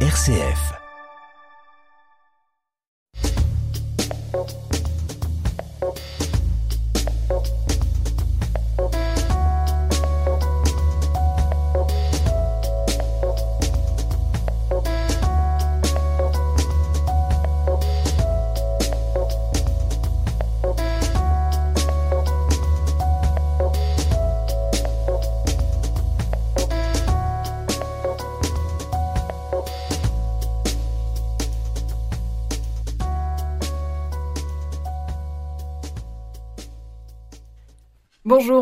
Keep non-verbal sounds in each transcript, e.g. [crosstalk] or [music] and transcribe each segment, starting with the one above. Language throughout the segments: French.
RCF.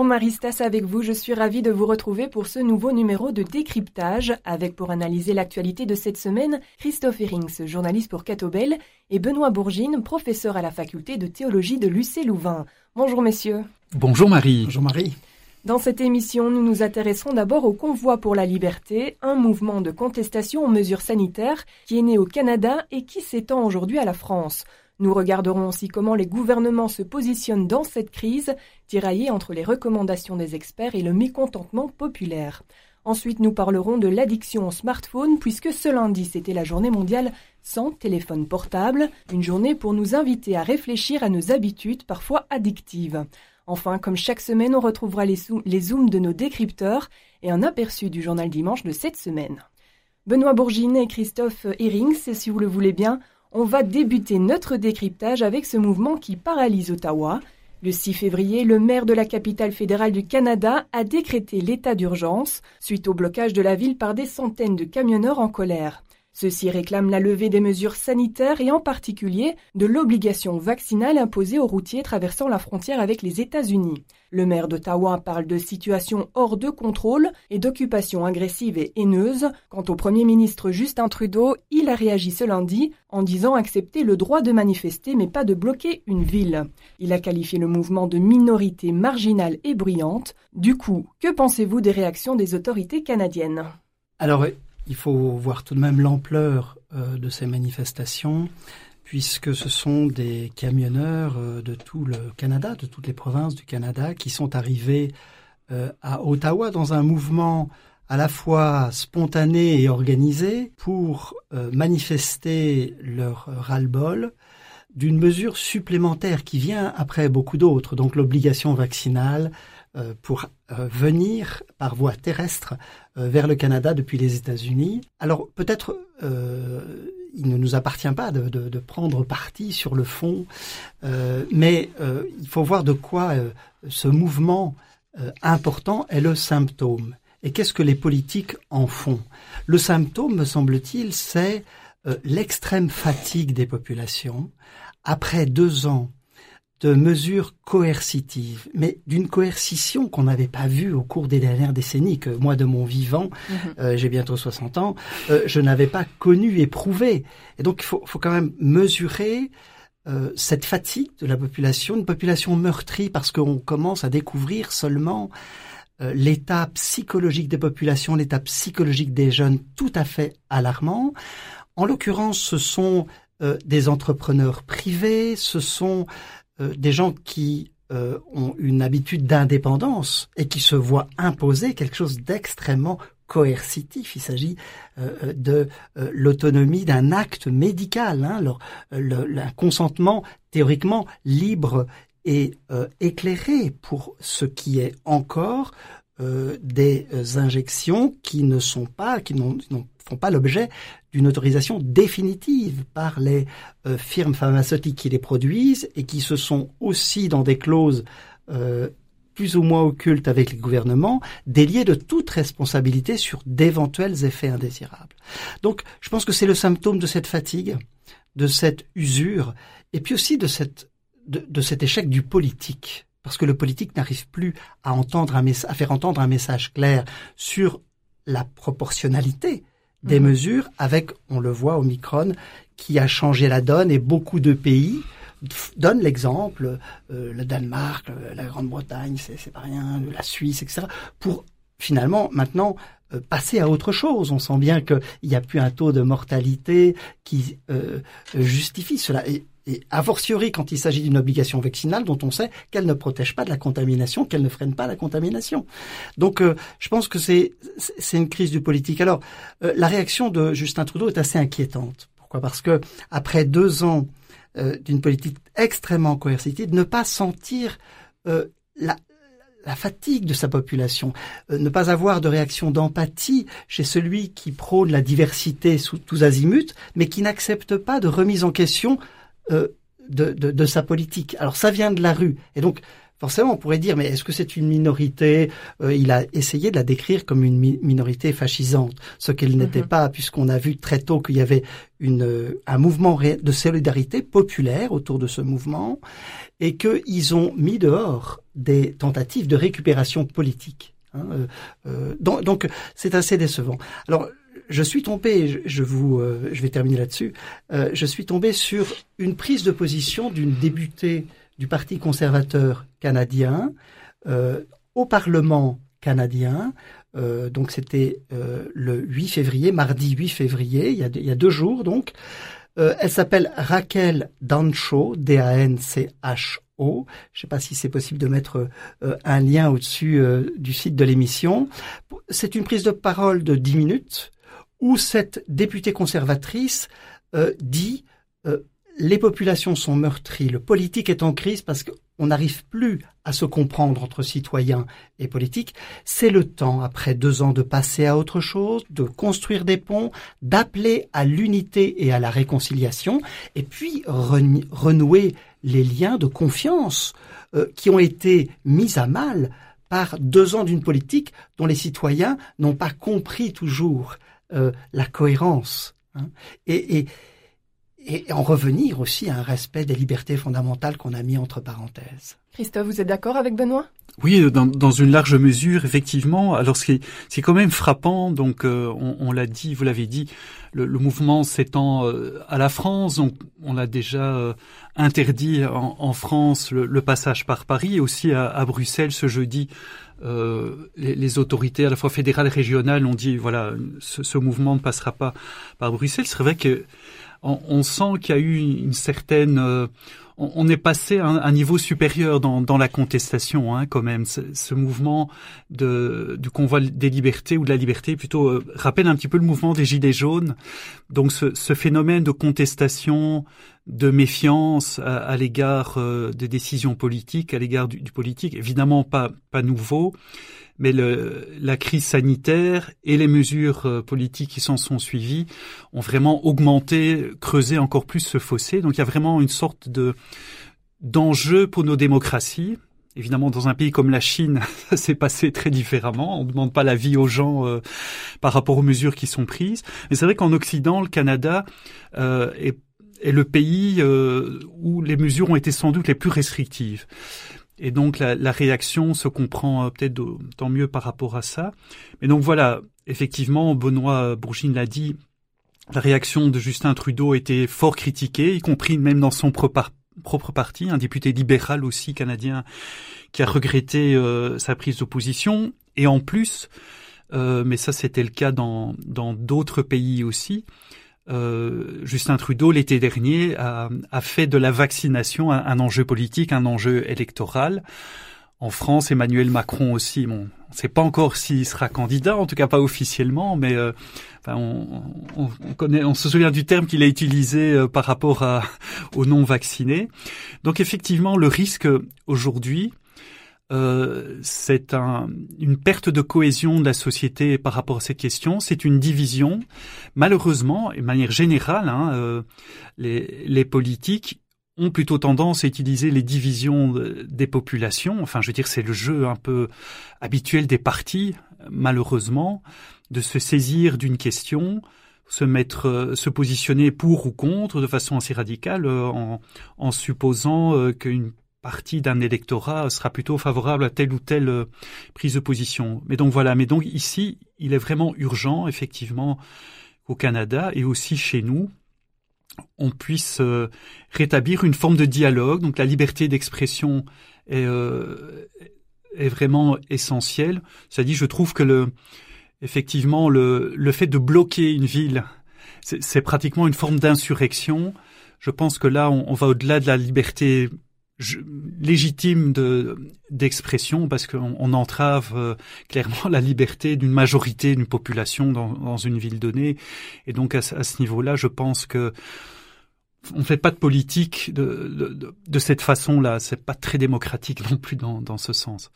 Bonjour Maristas avec vous, je suis ravie de vous retrouver pour ce nouveau numéro de décryptage avec pour analyser l'actualité de cette semaine Christophe Herings, journaliste pour Catobel et Benoît Bourgine, professeur à la faculté de théologie de l'UC Louvain. Bonjour messieurs. Bonjour Marie. Bonjour Marie. Dans cette émission, nous nous intéresserons d'abord au Convoi pour la liberté, un mouvement de contestation aux mesures sanitaires qui est né au Canada et qui s'étend aujourd'hui à la France. Nous regarderons aussi comment les gouvernements se positionnent dans cette crise, tiraillée entre les recommandations des experts et le mécontentement populaire. Ensuite, nous parlerons de l'addiction au smartphone, puisque ce lundi, c'était la journée mondiale sans téléphone portable, une journée pour nous inviter à réfléchir à nos habitudes parfois addictives. Enfin, comme chaque semaine, on retrouvera les, zooms de nos décrypteurs et un aperçu du journal dimanche de cette semaine. Benoît Bourgine et Christophe Herings, si vous le voulez bien, on va débuter notre décryptage avec ce mouvement qui paralyse Ottawa. Le 6 février, le maire de la capitale fédérale du Canada a décrété l'état d'urgence suite au blocage de la ville par des centaines de camionneurs en colère. Ceux-ci réclament la levée des mesures sanitaires et en particulier de l'obligation vaccinale imposée aux routiers traversant la frontière avec les États-Unis. Le maire d'Ottawa parle de situation hors de contrôle et d'occupation agressive et haineuse. Quant au Premier ministre Justin Trudeau, il a réagi ce lundi en disant accepter le droit de manifester mais pas de bloquer une ville. Il a qualifié le mouvement de minorité marginale et bruyante. Du coup, que pensez-vous des réactions des autorités canadiennes? Alors, il faut voir tout de même l'ampleur euh, de ces manifestations, puisque ce sont des camionneurs euh, de tout le Canada, de toutes les provinces du Canada, qui sont arrivés euh, à Ottawa dans un mouvement à la fois spontané et organisé pour manifester leur ras-le-bol d'une mesure supplémentaire qui vient après beaucoup d'autres, donc l'obligation vaccinale, pour euh, venir par voie terrestre euh, vers le Canada depuis les États-Unis. Alors peut-être il ne nous appartient pas de, prendre parti sur le fond, mais il faut voir de quoi ce mouvement important est le symptôme. Et qu'est-ce que les politiques en font? Le symptôme, me semble-t-il, c'est l'extrême fatigue des populations après deux ans de mesures coercitives, mais d'une coercition qu'on n'avait pas vue au cours des dernières décennies, que moi de mon vivant, mhm. euh, j'ai bientôt 60 ans, euh, je n'avais pas connu, éprouvé. Et donc il faut, faut quand même mesurer euh, cette fatigue de la population, une population meurtrie parce qu'on commence à découvrir seulement l'état psychologique des populations, l'état psychologique des jeunes tout à fait alarmant. En l'occurrence, ce sont des entrepreneurs privés, ce sont euh, des gens qui euh, ont une habitude d'indépendance et qui se voient imposer quelque chose d'extrêmement coercitif. Il s'agit euh, de l'autonomie d'un acte médical, hein, le, le, consentement théoriquement libre et éclairé pour ce qui est encore des injections qui ne sont pas, qui n'ont font pas l'objet d'une autorisation définitive par les euh, firmes pharmaceutiques qui les produisent et qui se sont aussi dans des clauses euh, plus ou moins occultes avec les gouvernements, déliées de toute responsabilité sur d'éventuels effets indésirables. Donc, je pense que c'est le symptôme de cette fatigue, de cette usure, et puis aussi de cette de, cet échec du politique, parce que le politique n'arrive plus à entendre à faire entendre un message clair sur la proportionnalité des mhm. mesures avec, on le voit, Omicron, qui a changé la donne et beaucoup de pays donnent l'exemple, euh, le Danemark, la Grande-Bretagne, c'est pas rien, la Suisse, etc., pour finalement maintenant euh, passer à autre chose. On sent bien qu'il n'y a plus un taux de mortalité qui euh, justifie cela. Et et a fortiori quand il s'agit d'une obligation vaccinale dont on sait qu'elle ne protège pas de la contamination, qu'elle ne freine pas la contamination. Donc euh, je pense que c'est c'est une crise du politique. Alors euh, la réaction de Justin Trudeau est assez inquiétante. Pourquoi? Parce que après deux ans euh, d'une politique extrêmement coercitive, ne pas sentir la, la fatigue de sa population, ne pas avoir de réaction d'empathie chez celui qui prône la diversité sous tous azimuts, mais qui n'accepte pas de remise en question euh, de, de, de, sa politique. Alors ça vient de la rue. Et donc, forcément, on pourrait dire, mais est-ce que c'est une minorité? Euh, Il a essayé de la décrire comme une minorité fascisante, ce qu'elle n'était mhm. pas, puisqu'on a vu très tôt qu'il y avait une, euh, un mouvement de solidarité populaire autour de ce mouvement, et qu'ils ont mis dehors des tentatives de récupération politique. Hein, euh, donc, c'est assez décevant. Alors, je suis tombé, je, vous, euh, je vais terminer là-dessus, euh, je suis tombé sur une prise de position d'une députée du Parti conservateur canadien euh, au Parlement canadien. donc c'était le 8 février, mardi 8 février, il y a, deux jours donc. elle s'appelle Raquel Dancho, D-A-N-C-H-O. Je ne sais pas si c'est possible de mettre un lien au-dessus du site de l'émission. C'est une prise de parole de 10 minutes où cette députée conservatrice euh, dit euh, les populations sont meurtries, le politique est en crise parce qu'on n'arrive plus à se comprendre entre citoyens et politiques. C'est le temps, après deux ans, de passer à autre chose, de construire des ponts, d'appeler à l'unité et à la réconciliation, et puis renouer les liens de confiance euh, qui ont été mis à mal par deux ans d'une politique dont les citoyens n'ont pas compris toujours la cohérence hein, et, et en revenir aussi à un respect des libertés fondamentales qu'on a mis entre parenthèses. Christophe, vous êtes d'accord avec Benoît? Oui, euh, dans, dans, une large mesure, effectivement. Alors, ce qui est, c'est quand même frappant. Donc, euh, on, on l'a dit, vous l'avez dit, le, le mouvement s'étend à la France. Donc, on a déjà interdit en, en France le, le, passage par Paris et aussi à, à Bruxelles ce jeudi. Euh, les, les, autorités à la fois fédérales et régionales ont dit voilà ce, ce mouvement ne passera pas par Bruxelles. C'est vrai que on, sent qu'il y a eu une certaine on, est passé à un, niveau supérieur dans, la contestation, hein, quand même. Ce, mouvement du convoi des libertés ou de la liberté, plutôt, euh, rappelle un petit peu le mouvement des Gilets jaunes. Donc, ce, ce phénomène de contestation, de méfiance à, l'égard euh, des décisions politiques, à l'égard du, du, politique, évidemment pas, pas nouveau mais le, la crise sanitaire et les mesures euh, politiques qui s'en sont suivies ont vraiment augmenté, creusé encore plus ce fossé. Donc il y a vraiment une sorte de d'enjeu pour nos démocraties. Évidemment, dans un pays comme la Chine, [laughs] ça s'est passé très différemment. On ne demande pas la vie aux gens euh, par rapport aux mesures qui sont prises. Mais c'est vrai qu'en Occident, le Canada euh, est, est, le pays euh, où les mesures ont été sans doute les plus restrictives. Et donc la, la réaction se comprend euh, peut-être tant mieux par rapport à ça. Mais donc voilà, effectivement, Benoît Bourgine l'a dit, la réaction de Justin Trudeau était fort critiquée, y compris même dans son propre, propre parti, un député libéral aussi canadien qui a regretté euh, sa prise d'opposition. Et en plus, euh, mais ça c'était le cas dans d'autres pays aussi, euh, Justin Trudeau l'été dernier a, a, fait de la vaccination un, un, enjeu politique, un enjeu électoral. En France, Emmanuel Macron aussi. Bon, on ne sait pas encore s'il sera candidat, en tout cas pas officiellement, mais euh, on, on, on, connaît, on se souvient du terme qu'il a utilisé euh, par rapport à, [laughs] aux non vaccinés. Donc effectivement, le risque aujourd'hui, euh, c'est un, une perte de cohésion de la société par rapport à cette question. C'est une division. Malheureusement, et de manière générale, hein, euh, les, les, politiques ont plutôt tendance à utiliser les divisions des populations. Enfin, je veux dire, c'est le jeu un peu habituel des partis, malheureusement, de se saisir d'une question, se mettre, euh, se positionner pour ou contre de façon assez radicale, en, en supposant qu'une partie d'un électorat sera plutôt favorable à telle ou telle euh, prise de position. Mais donc voilà, mais donc ici, il est vraiment urgent, effectivement, qu'au Canada et aussi chez nous, on puisse euh, rétablir une forme de dialogue. Donc la liberté d'expression est, euh, est vraiment essentielle. Dit, je trouve que le, effectivement, le, le fait de bloquer une ville, c'est pratiquement une forme d'insurrection Je pense que là, on, va au-delà de la liberté légitime de d'expression parce qu'on on entrave euh, clairement la liberté d'une majorité d'une population dans, dans, une ville donnée. Et donc à, à ce niveau-là je pense que on fait pas de politique de, de, de cette façon-là. C'est pas très démocratique non plus dans, dans ce sens.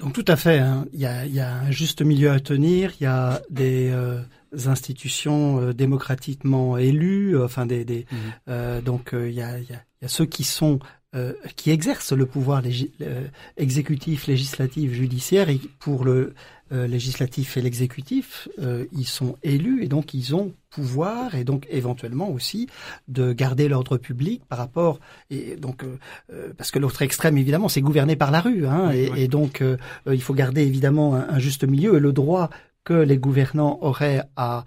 Donc tout à fait, hein. il, y a, il, y a, un juste milieu à tenir, il y a des euh, institutions euh, démocratiquement élues, euh, enfin des, des mmh. donc il y a, y a, y a ceux qui sont qui exercent le pouvoir exécutif, législatif, judiciaire et pour le euh, législatif et l'exécutif, euh, ils sont élus et donc ils ont pouvoir et donc éventuellement aussi de garder l'ordre public par rapport et donc euh, parce que l'autre extrême évidemment c'est gouverné par la rue hein, et, donc il faut garder évidemment un, juste milieu et le droit que les gouvernants auraient à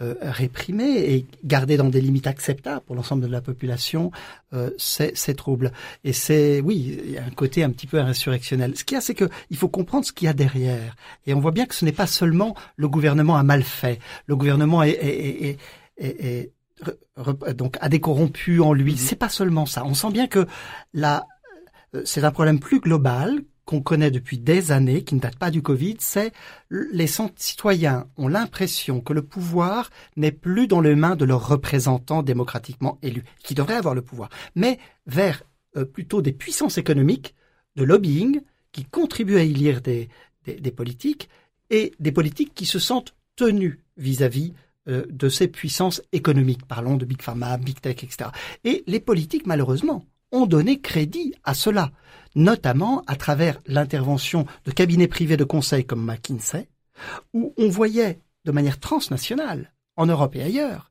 euh, réprimer et garder dans des limites acceptables pour l'ensemble de la population euh, ces, troubles. Et c'est, oui, il y a un côté un petit peu insurrectionnel. Ce qu'il y a, c'est que il faut comprendre ce qu'il y a derrière. Et on voit bien que ce n'est pas seulement le gouvernement a mal fait. Le gouvernement est, est, est, donc a des corrompus en lui. Mm-hmm. C'est pas seulement ça. On sent bien que là, euh, c'est un problème plus global qu'on connaît depuis des années, qui ne date pas du Covid, c'est les citoyens ont l'impression que le pouvoir n'est plus dans les mains de leurs représentants démocratiquement élus, qui devraient avoir le pouvoir, mais vers euh, plutôt des puissances économiques, de lobbying, qui contribuent à élire des, des, politiques, et des politiques qui se sentent tenus vis-à-vis euh, de ces puissances économiques. Parlons de Big Pharma, Big Tech, etc. Et les politiques, malheureusement, ont donné crédit à cela, notamment à travers l'intervention de cabinets privés de conseil comme McKinsey, où on voyait de manière transnationale, en Europe et ailleurs,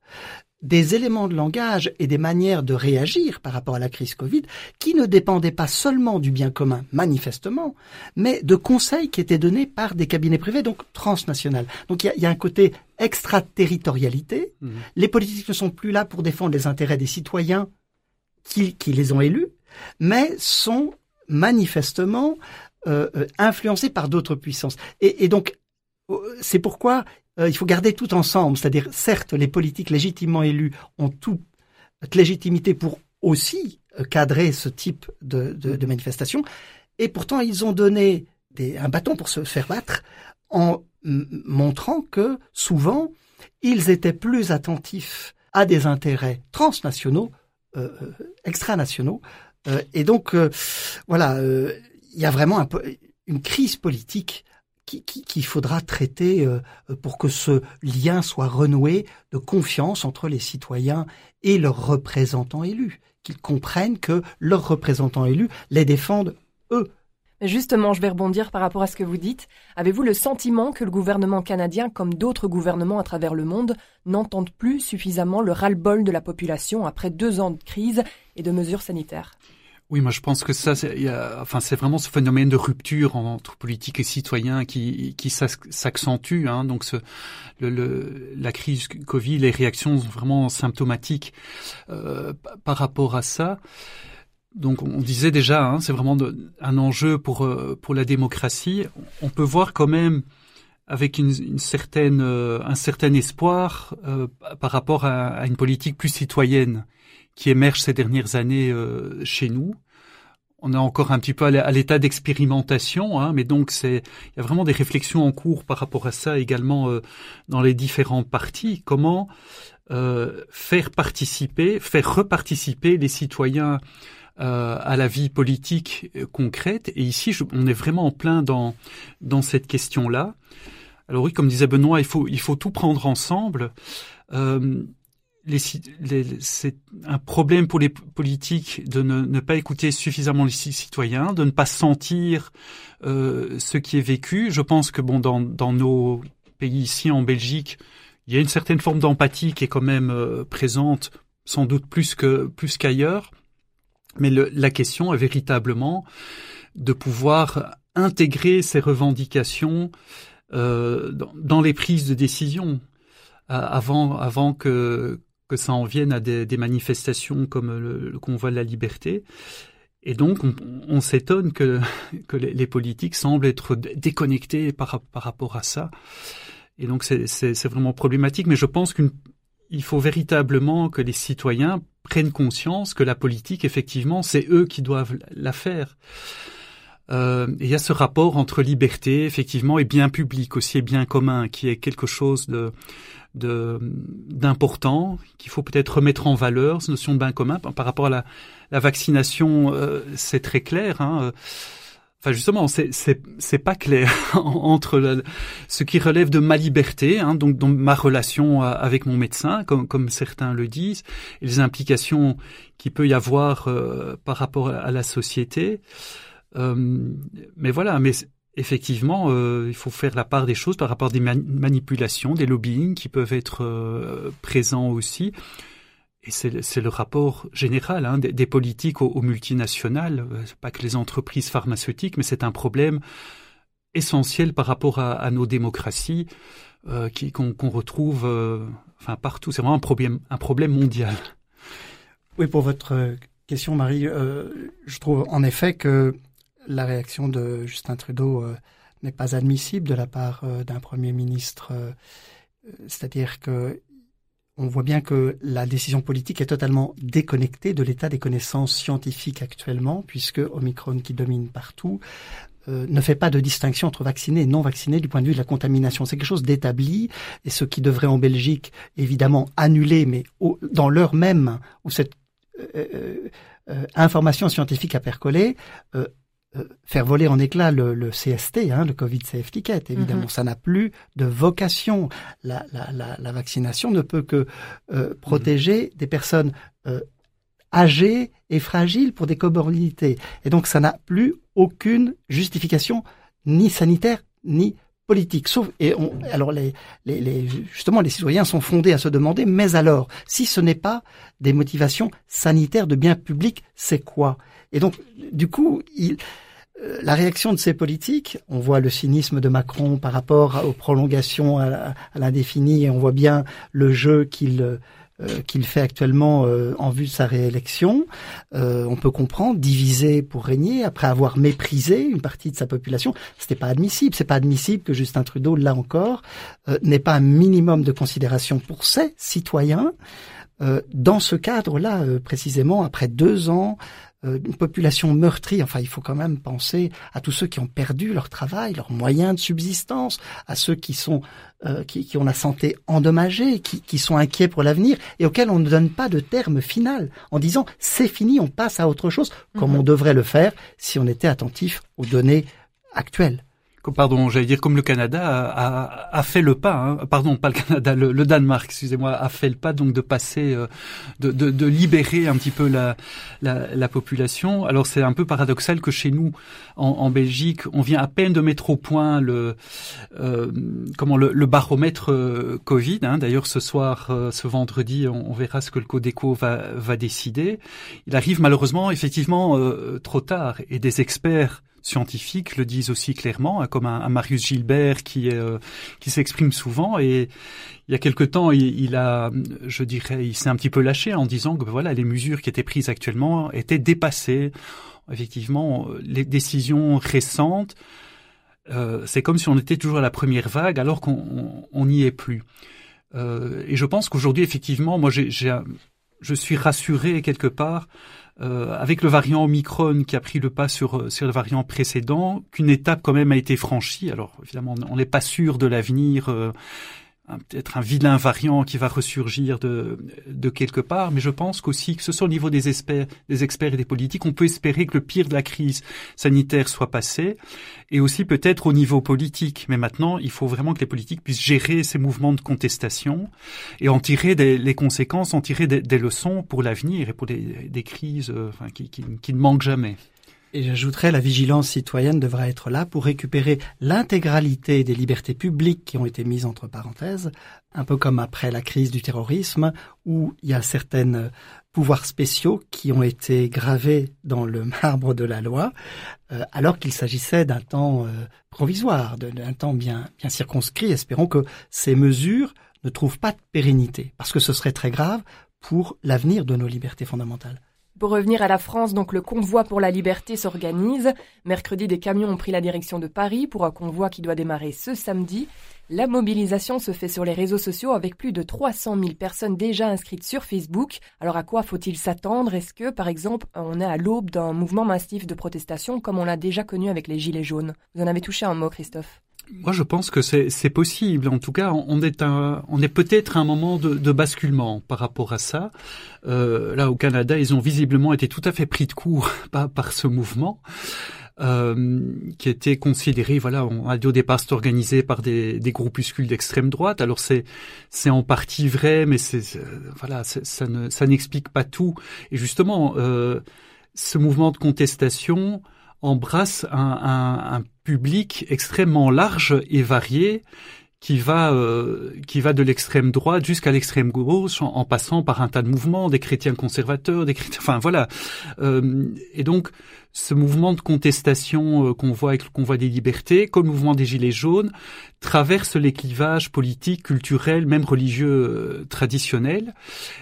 des éléments de langage et des manières de réagir par rapport à la crise Covid qui ne dépendaient pas seulement du bien commun, manifestement, mais de conseils qui étaient donnés par des cabinets privés, donc transnationales. Donc il y a, un côté extraterritorialité. Mmh. Les politiques ne sont plus là pour défendre les intérêts des citoyens qui, les ont élus, mais sont manifestement euh, euh influencés par d'autres puissances. Et, donc, euh, c'est pourquoi il faut garder tout ensemble. C'est-à-dire, certes, les politiques légitimement élus ont toute légitimité pour aussi cadrer ce type de, de, manifestation, et pourtant ils ont donné des, un bâton pour se faire battre en montrant que souvent ils étaient plus attentifs à des intérêts transnationaux extranationaux. Euh, et donc, voilà, il y a vraiment un, une crise politique qu'il qui, faudra traiter pour que ce lien soit renoué de confiance entre les citoyens et leurs représentants élus, qu'ils comprennent que leurs représentants élus les défendent eux Justement, je vais rebondir par rapport à ce que vous dites. Avez-vous le sentiment que le gouvernement canadien, comme d'autres gouvernements à travers le monde, n'entendent plus suffisamment le ras-le-bol de la population après deux ans de crise et de mesures sanitaires? Oui, moi je pense que ça, c'est, vraiment ce phénomène de rupture entre politique et citoyen qui, s'accentue. Hein, donc, la crise Covid, les réactions sont vraiment symptomatiques euh, par rapport à ça. Donc on disait déjà, hein, c'est vraiment un enjeu pour euh, pour la démocratie. On peut voir quand même avec une, certaine euh, un certain espoir euh, par rapport à, une politique plus citoyenne qui émerge ces dernières années chez nous. On est encore un petit peu à l'état d'expérimentation, hein, mais donc c'est il y a vraiment des réflexions en cours par rapport à ça également dans les différents partis. Comment faire participer, faire reparticiper les citoyens euh, à la vie politique euh, concrète. Et ici, on est vraiment en plein dans dans cette question-là. Alors oui, comme disait Benoît, il faut il faut tout prendre ensemble. Euh, les, c'est un problème pour les politiques de ne, ne, pas écouter suffisamment les citoyens, de ne pas sentir euh, ce qui est vécu. Je pense que bon, dans, dans nos pays ici en Belgique, il y a une certaine forme d'empathie qui est quand même euh, présente, sans doute plus que plus qu'ailleurs. Mais le, la question est véritablement de pouvoir intégrer ces revendications euh, dans, dans, les prises de décision avant, avant que, que ça en vienne à des, des manifestations comme le, le, convoi de la liberté. Et donc, on, on s'étonne que, [laughs] que les, les, politiques semblent être déconnectés par, par rapport à ça. Et donc, c'est vraiment problématique. Mais je pense qu'il faut véritablement que les citoyens prennent conscience que la politique, effectivement, c'est eux qui doivent la faire. Euh, il y a ce rapport entre liberté, effectivement, et bien public aussi, et bien commun, qui est quelque chose de d'important qu'il faut peut-être remettre en valeur cette notion de bien commun par rapport à la, vaccination euh, c'est très clair hein, Enfin justement, c'est pas clair [laughs] entre ce qui relève de ma liberté, hein, donc, ma relation avec mon médecin, comme certains le disent, et les implications qu'il peut y avoir euh, par rapport à la société. Euh, mais voilà, mais effectivement, euh, il faut faire la part des choses par rapport à des manipulations, des lobbying qui peuvent être euh, présents aussi. Et c'est le rapport général hein, des, politiques aux, multinationales, euh, pas que les entreprises pharmaceutiques, mais c'est un problème essentiel par rapport à, nos démocraties euh, qu'on retrouve euh, enfin partout. C'est vraiment un problème, un problème mondial. Oui, pour votre question, Marie, je trouve en effet que la réaction de Justin Trudeau n'est pas admissible de la part d'un Premier ministre. C'est-à-dire que on voit bien que la décision politique est totalement déconnectée de l'état des connaissances scientifiques actuellement, puisque Omicron qui domine partout euh, ne fait pas de distinction entre vaccinés et non vaccinés du point de vue de la contamination. C'est quelque chose d'établi, et ce qui devrait en Belgique évidemment annuler, mais dans l'heure même où cette euh, euh, information scientifique a percolé, faire voler en éclat le, le CST, hein, le Covid Safety Ticket. Évidemment, mm-hmm. ça n'a plus de vocation. La, la, la, la vaccination ne peut que euh, protéger mm-hmm. des personnes euh, âgées et fragiles pour des comorbidités. Et donc, ça n'a plus aucune justification ni sanitaire ni politique. Sauf et on, alors les, les, les, justement les citoyens sont fondés à se demander mais alors si ce n'est pas des motivations sanitaires de bien public, c'est quoi? Et donc du coup il euh, la réaction de ces politiques, on voit le cynisme de Macron par rapport aux prolongations à l'indéfini et on voit bien le jeu qu'il euh, fait actuellement euh, en vue de sa réélection. on peut comprendre, diviser pour régner, après avoir méprisé une partie de sa population, c'était pas admissible. C'est pas admissible que Justin Trudeau, là encore, n'ait pas un minimum de considération pour ses citoyens. dans ce cadre-là, précisément, après deux ans euh, une population meurtrie. Enfin, il faut quand même penser à tous ceux qui ont perdu leur travail, leurs moyens de subsistance, à ceux qui sont euh, qui, qui, ont la santé endommagée, qui, qui sont inquiets pour l'avenir et auxquels on ne donne pas de terme final en disant c'est fini, on passe à autre chose, comme mhm. on devrait le faire si on était attentif aux données actuelles pardon, j'allais dire comme le Canada a, a, fait le pas, hein, pardon, pas le Canada, le, Danemark, excusez-moi, a fait le pas donc de passer, euh, de, de, libérer un petit peu la, la, la population. Alors c'est un peu paradoxal que chez nous, en, Belgique, on vient à peine de mettre au point le, euh, comment le, baromètre euh, Covid. Hein. D'ailleurs, ce soir, ce vendredi, on, on, verra ce que le Codeco va, va décider. Il arrive malheureusement, effectivement, trop tard, et des experts scientifiques le disent aussi clairement, hein, comme un, Marius Gilbert qui euh, qui s'exprime souvent. Et il y a quelque temps, il, a, je dirais, il s'est un petit peu lâché en disant que voilà, les mesures qui étaient prises actuellement étaient dépassées. Effectivement, les décisions récentes, euh, c'est comme si on était toujours à la première vague alors qu'on n'y est plus. Euh, et je pense qu'aujourd'hui, effectivement, moi, j'ai, je suis rassuré quelque part euh, avec le variant Omicron qui a pris le pas sur, euh, sur le variant précédent, qu'une étape quand même a été franchie. Alors évidemment, on n'est pas sûr de l'avenir. Euh, peut-être un vilain variant qui va ressurgir de, de quelque part, mais je pense qu'aussi que ce soit au niveau des experts, des experts et des politiques, on peut espérer que le pire de la crise sanitaire soit passé, et aussi peut-être au niveau politique. Mais maintenant, il faut vraiment que les politiques puissent gérer ces mouvements de contestation et en tirer des, les conséquences, en tirer des, des leçons pour l'avenir et pour des, des crises euh, enfin, qui, qui, qui ne manquent jamais. Et j'ajouterais, la vigilance citoyenne devra être là pour récupérer l'intégralité des libertés publiques qui ont été mises entre parenthèses, un peu comme après la crise du terrorisme, où il y a certains pouvoirs spéciaux qui ont été gravés dans le [laughs] marbre de la loi, euh, alors qu'il s'agissait d'un temps euh, provisoire, d'un temps bien, bien circonscrit. Espérons que ces mesures ne trouvent pas de pérennité, parce que ce serait très grave pour l'avenir de nos libertés fondamentales. Pour revenir à la France, donc le convoi pour la liberté s'organise. Mercredi, des camions ont pris la direction de Paris pour un convoi qui doit démarrer ce samedi. La mobilisation se fait sur les réseaux sociaux avec plus de 300 000 personnes déjà inscrites sur Facebook. Alors à quoi faut-il s'attendre? Est-ce que, par exemple, on est à l'aube d'un mouvement massif de protestation comme on l'a déjà connu avec les Gilets jaunes? Vous en avez touché un mot, Christophe? Moi, je pense que c'est possible. En tout cas, on est, un, on est peut-être à un moment de, de, basculement par rapport à ça. Euh, là, au Canada, ils ont visiblement été tout à fait pris de court [laughs] par, par ce mouvement. Euh, qui était considéré, voilà, on a dit au départ c'est organisé par des, des groupuscules d'extrême droite. Alors c'est c'est en partie vrai, mais c'est voilà, ça ne ça n'explique pas tout. Et justement, euh, ce mouvement de contestation embrasse un, un, un public extrêmement large et varié qui va euh, qui va de l'extrême droite jusqu'à l'extrême gauche en, passant par un tas de mouvements, des chrétiens conservateurs, des chrétiens, enfin voilà. Euh, et donc ce mouvement de contestation euh, qu'on voit avec le convoi des libertés, comme le mouvement des gilets jaunes, traverse les clivages politiques, culturels, même religieux traditionnels.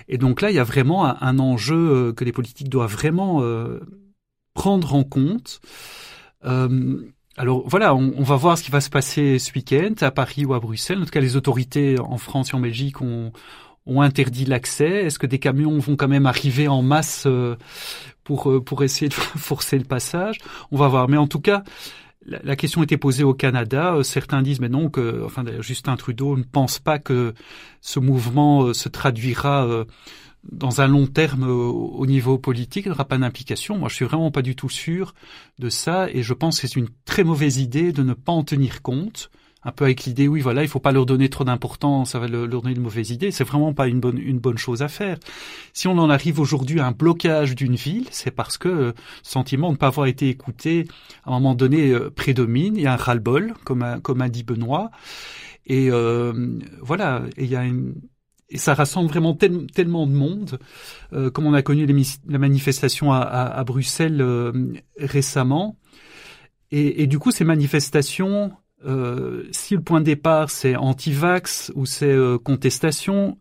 Et donc là, il y a vraiment un, un enjeu que les politiques doivent vraiment prendre en compte. Alors voilà, on, va voir ce qui va se passer ce week-end à Paris ou à Bruxelles. En tout cas, les autorités en France et en Belgique ont, interdit l'accès. Est-ce que des camions vont quand même arriver en masse euh, pour, euh, pour essayer de [laughs] forcer le passage? On va voir. Mais en tout cas, la, question était posée au Canada. Euh, certains disent mais non que, enfin, Justin Trudeau ne pense pas que ce mouvement se traduira dans un long terme au niveau politique, il n'y aura pas d'implication. Moi, je suis vraiment pas du tout sûr de ça, et je pense que c'est une très mauvaise idée de ne pas en tenir compte. Un peu avec l'idée, oui, voilà, il faut pas leur donner trop d'importance, ça va leur donner une mauvaise idée. C'est vraiment pas une bonne, une bonne chose à faire. Si on en arrive aujourd'hui à un blocage d'une ville, c'est parce que le sentiment de ne pas avoir été écouté à un moment donné euh, prédomine. Il y a un ras-le-bol, comme a, comme a dit Benoît. Et euh, voilà, il y a une, et ça rassemble vraiment tellement de monde, euh, comme on a connu la manifestation à, Bruxelles euh, récemment. Et, du coup, ces manifestations, euh, si le point de départ c'est anti-vax ou c'est contestation,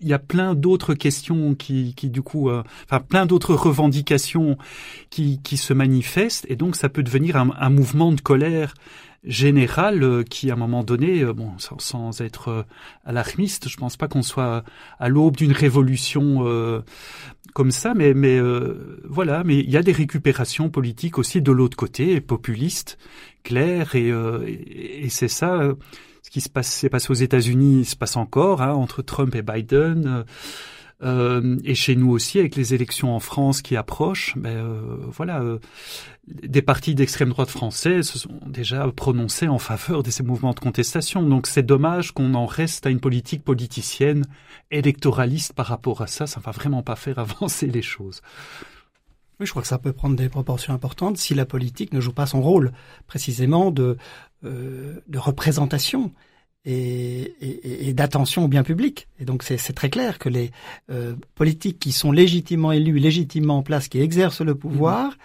il y a plein d'autres questions qui, qui du coup, enfin plein d'autres revendications qui, qui se manifestent, et donc ça peut devenir un mouvement de colère général euh, qui, à un moment donné, euh, bon, sans, être euh, alarmiste, je pense pas qu'on soit à l'aube d'une révolution comme ça, mais, mais voilà, mais il y a des récupérations politiques aussi de l'autre côté, populistes, claires, et, et, c'est ça. ce qui se passe, s'est passé aux États-Unis, se passe encore hein, entre Trump et Biden. Euh, et chez nous aussi, avec les élections en France qui approchent, ben, euh, voilà, euh, des partis d'extrême droite français se sont déjà prononcés en faveur de ces mouvements de contestation. Donc c'est dommage qu'on en reste à une politique politicienne électoraliste par rapport à ça. Ça ne va vraiment pas faire [laughs] avancer les choses. Oui, je crois que ça peut prendre des proportions importantes si la politique ne joue pas son rôle précisément de, de représentation et, et, et d'attention au bien public. Et donc c'est très clair que les euh, politiques qui sont légitimement élus, légitimement en place, qui exercent le pouvoir,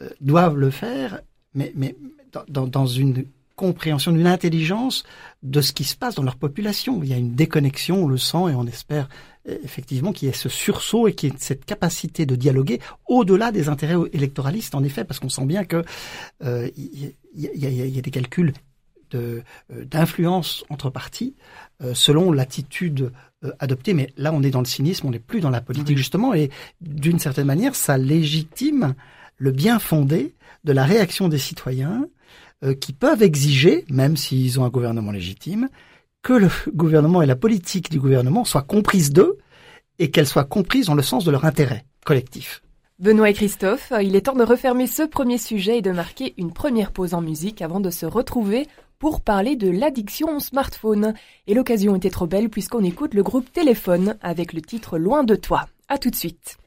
euh, doivent le faire, mais, mais dans, dans une compréhension, d'une intelligence de ce qui se passe dans leur population. Il y a une déconnexion, on le sent, et on espère euh, effectivement qu'il y ait ce sursaut et qu'il y ait cette capacité de dialoguer au-delà des intérêts électoralistes, en effet, parce qu'on sent bien que euh, il y, y, y, a des calculs euh, d'influence entre partis euh, selon l'attitude euh, adoptée. Mais là, on est dans le cynisme, on n'est plus dans la politique justement, et d'une certaine manière, ça légitime le bien fondé de la réaction des citoyens qui peuvent exiger, même s'ils ont un gouvernement légitime, que le [laughs] gouvernement et la politique du gouvernement soient comprises d'eux et qu'elles soient comprises dans le sens de leur intérêt collectif. Benoît et Christophe, il est temps de refermer ce premier sujet et de marquer une première pause en musique avant de se retrouver pour parler de l'addiction au smartphone. Et l'occasion était trop belle puisqu'on écoute le groupe Téléphone avec le titre Loin de toi. À tout de suite.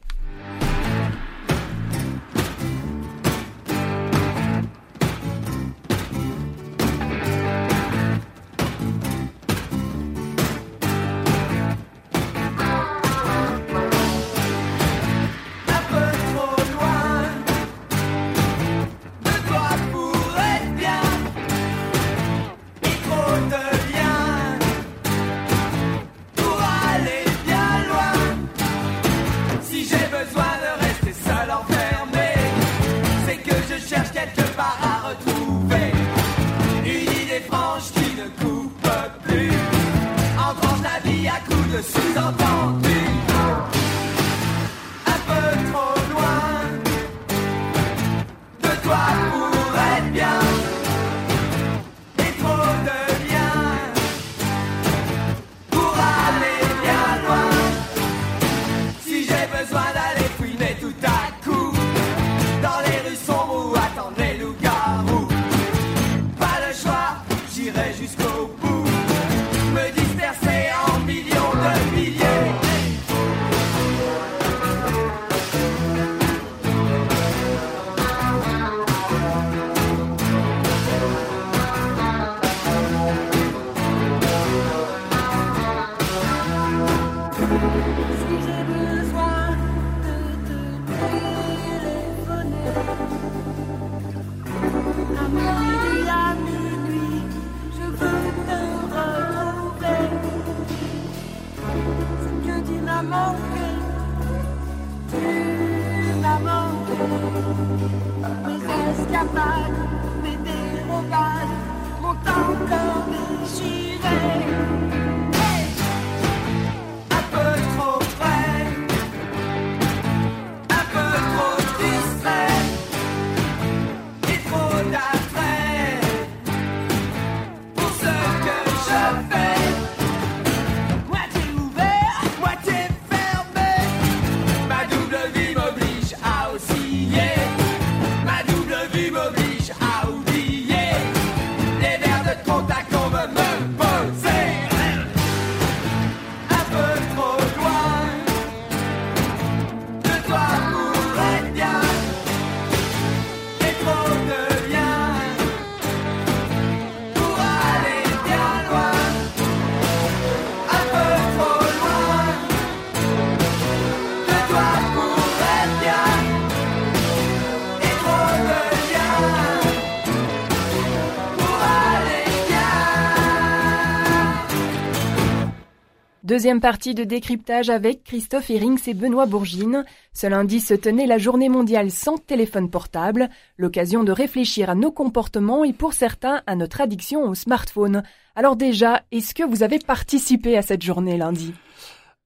Deuxième partie de décryptage avec Christophe Herings et Benoît Bourgine. Ce lundi se tenait la journée mondiale sans téléphone portable, l'occasion de réfléchir à nos comportements et pour certains à notre addiction au smartphone. Alors déjà, est-ce que vous avez participé à cette journée lundi?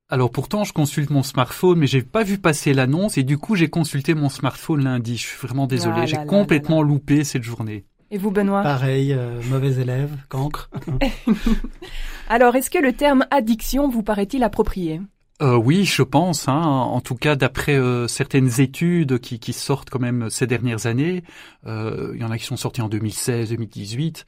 Alors pourtant, je consulte mon smartphone, mais j'ai pas vu passer l'annonce et du coup, j'ai consulté mon smartphone lundi. Je suis vraiment désolé, ah j'ai complètement loupé cette journée. Et vous, Benoît Pareil, euh, mauvais élève, cancre. [laughs] Alors, est-ce que le terme addiction vous paraît-il approprié? Euh, oui, je pense. Hein. En tout cas, d'après euh, certaines études qui, qui, sortent quand même ces dernières années, euh, il y en a qui sont sorties en 2016, 2018.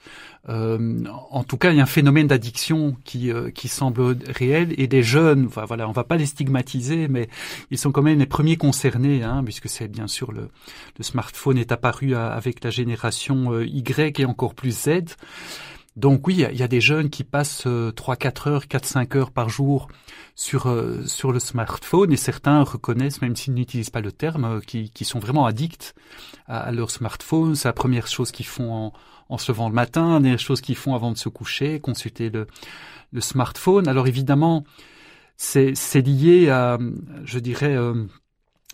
Euh, en tout cas, il y a un phénomène d'addiction qui, euh, qui semble réel et des jeunes. Enfin, voilà, on va pas les stigmatiser, mais ils sont quand même les premiers concernés, hein, puisque c'est bien sûr le, le, smartphone est apparu avec la génération Y et encore plus Z. Donc oui, il y, a des jeunes qui passent 3, 4 heures, 4, 5 heures par jour sur euh, sur le smartphone et certains reconnaissent, même s'ils n'utilisent pas le terme, euh, qui, qui sont vraiment addicts à, leur smartphone. C'est la première chose qu'ils font en, en se levant le matin, la dernière chose qu'ils font avant de se coucher, consulter le, le smartphone. Alors évidemment, c'est lié à, je dirais, euh,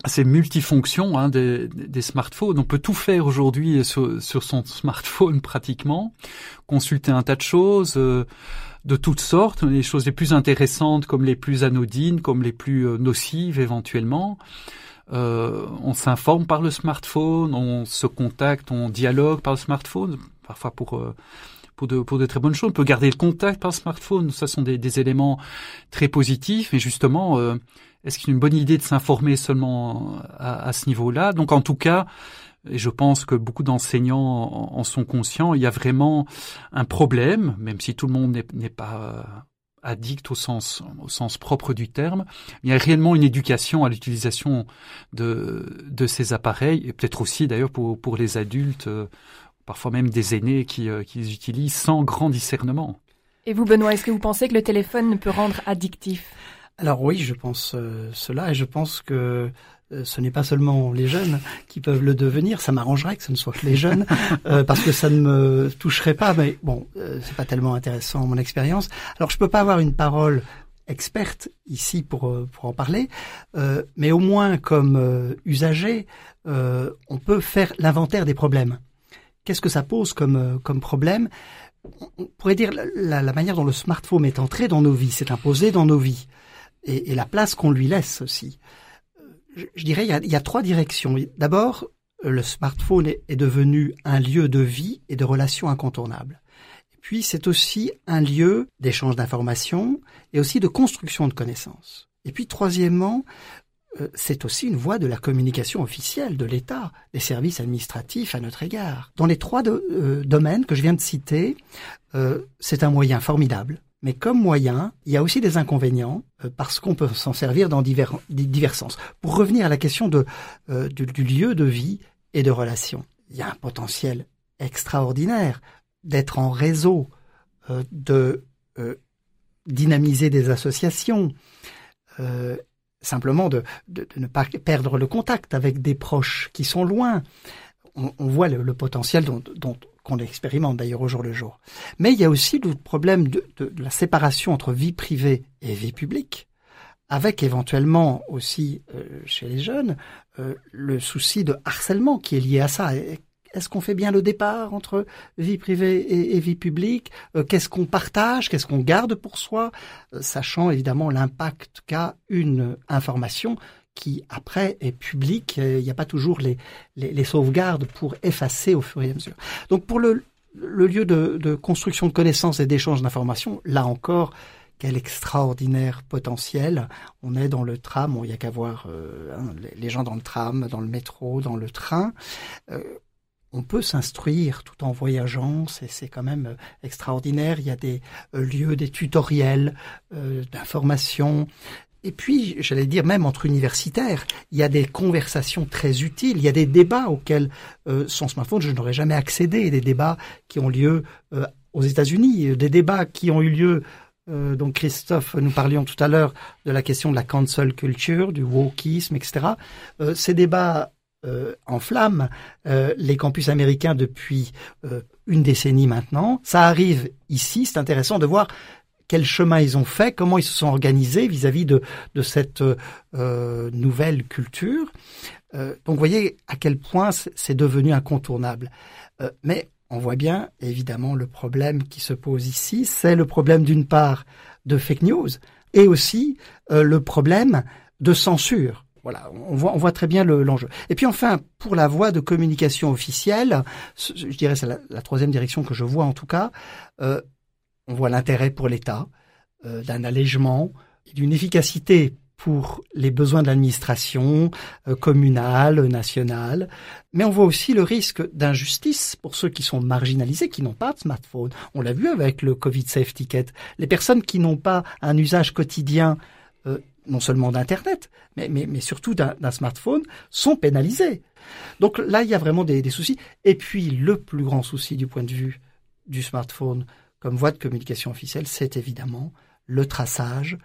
ces multifonctions hein, des, des, smartphones. On peut tout faire aujourd'hui sur, sur, son smartphone pratiquement, consulter un tas de choses euh, de toutes sortes, les choses les plus intéressantes comme les plus anodines, comme les plus euh, nocives éventuellement. Euh, on s'informe par le smartphone, on se contacte, on dialogue par le smartphone, parfois pour euh, pour de, pour de très bonnes choses. On peut garder le contact par smartphone, ça sont des, des éléments très positifs, mais justement, euh, est-ce qu'il est une bonne idée de s'informer seulement à, ce niveau-là? Donc en tout cas, et je pense que beaucoup d'enseignants en, sont conscients, il y a vraiment un problème, même si tout le monde n'est pas euh, addict au sens, propre du terme. Il y a réellement une éducation à l'utilisation de, ces appareils, et peut-être aussi d'ailleurs pour, les adultes, euh, parfois même des aînés qui, euh, qui les utilisent sans grand discernement. Et vous, Benoît, est-ce que vous pensez que le téléphone peut rendre addictif? Alors oui, je pense euh, cela et je pense que euh, ce n'est pas seulement les jeunes qui peuvent le devenir. Ça m'arrangerait que ce ne soit que les jeunes [laughs] euh, parce que ça ne me toucherait pas. Mais bon, c'est pas tellement intéressant mon expérience. Alors je peux pas avoir une parole experte ici pour pour en parler, mais au moins comme usager, on peut faire l'inventaire des problèmes. Qu'est-ce que ça pose comme comme problème? On pourrait dire la, la manière dont le smartphone est entré dans nos vies, s'est imposé dans nos vies. Et, la place qu'on lui laisse aussi. Je, dirais, il y, a, il y, a, trois directions. D'abord, le smartphone est, devenu un lieu de vie et de relations incontournables. Et puis, c'est aussi un lieu d'échange d'informations et aussi de construction de connaissances. Et puis, troisièmement, euh, c'est aussi une voie de la communication officielle de l'État, des services administratifs à notre égard. Dans les trois euh, domaines que je viens de citer, euh, c'est un moyen formidable. Mais comme moyen, il y a aussi des inconvénients parce qu'on peut s'en servir dans divers, divers sens. Pour revenir à la question de, du, du lieu de vie et de relation, il y a un potentiel extraordinaire d'être en réseau, de dynamiser des associations, simplement de, de, ne pas perdre le contact avec des proches qui sont loin. On, voit le, potentiel dont qu'on expérimente d'ailleurs au jour le jour. Mais il y a aussi le problème de, la séparation entre vie privée et vie publique, avec éventuellement aussi euh, chez les jeunes euh, le souci de harcèlement qui est lié à ça. Est-ce qu'on fait bien le départ entre vie privée et, vie publique? Euh, Qu'est-ce qu'on partage? Qu'est-ce qu'on garde pour soi? Sachant évidemment l'impact qu'a une information qui après est publique. Euh, il n'y a pas toujours les, les, sauvegardes pour effacer au fur et à mesure. Donc pour le, lieu de, construction de connaissances et d'échange d'informations, là encore, quel extraordinaire potentiel. On est dans le tram, il n'y a qu'à voir hein, les gens dans le tram, dans le métro, dans le train on peut s'instruire tout en voyageant, c'est quand même euh, extraordinaire. Il y a des euh, lieux, des tutoriels euh, d'information. Et puis, j'allais dire même entre universitaires, il y a des conversations très utiles, il y a des débats auxquels, sans smartphone, je n'aurais jamais accédé, des débats qui ont lieu aux États-Unis, des débats qui ont eu lieu donc Christophe, nous parlions tout à l'heure de la question de la cancel culture, du wokisme, etc. ces débats euh, enflamme euh, les campus américains depuis euh, une décennie maintenant. Ça arrive ici, c'est intéressant de voir quel chemin ils ont fait, comment ils se sont organisés vis-à-vis de, de, cette nouvelle culture. donc vous voyez à quel point c'est devenu incontournable. mais on voit bien évidemment le problème qui se pose ici, c'est le problème d'une part de fake news et aussi le problème de censure. Voilà, on voit, on voit très bien l'enjeu. et puis enfin, pour la voie de communication officielle, je dirais c'est la, troisième direction que je vois en tout cas, euh, on voit l'intérêt pour l'État euh, d'un allègement, d'une efficacité pour les besoins de l'administration euh, communale, nationale, mais on voit aussi le risque d'injustice pour ceux qui sont marginalisés, qui n'ont pas de smartphone. On l'a vu avec le Covid Safe Ticket. Les personnes qui n'ont pas un usage quotidien non seulement d'Internet, mais, surtout d'un smartphone, sont pénalisés. Donc là, il y a vraiment des, soucis. Et puis, le plus grand souci du point de vue du smartphone comme voie de communication officielle, c'est évidemment le traçage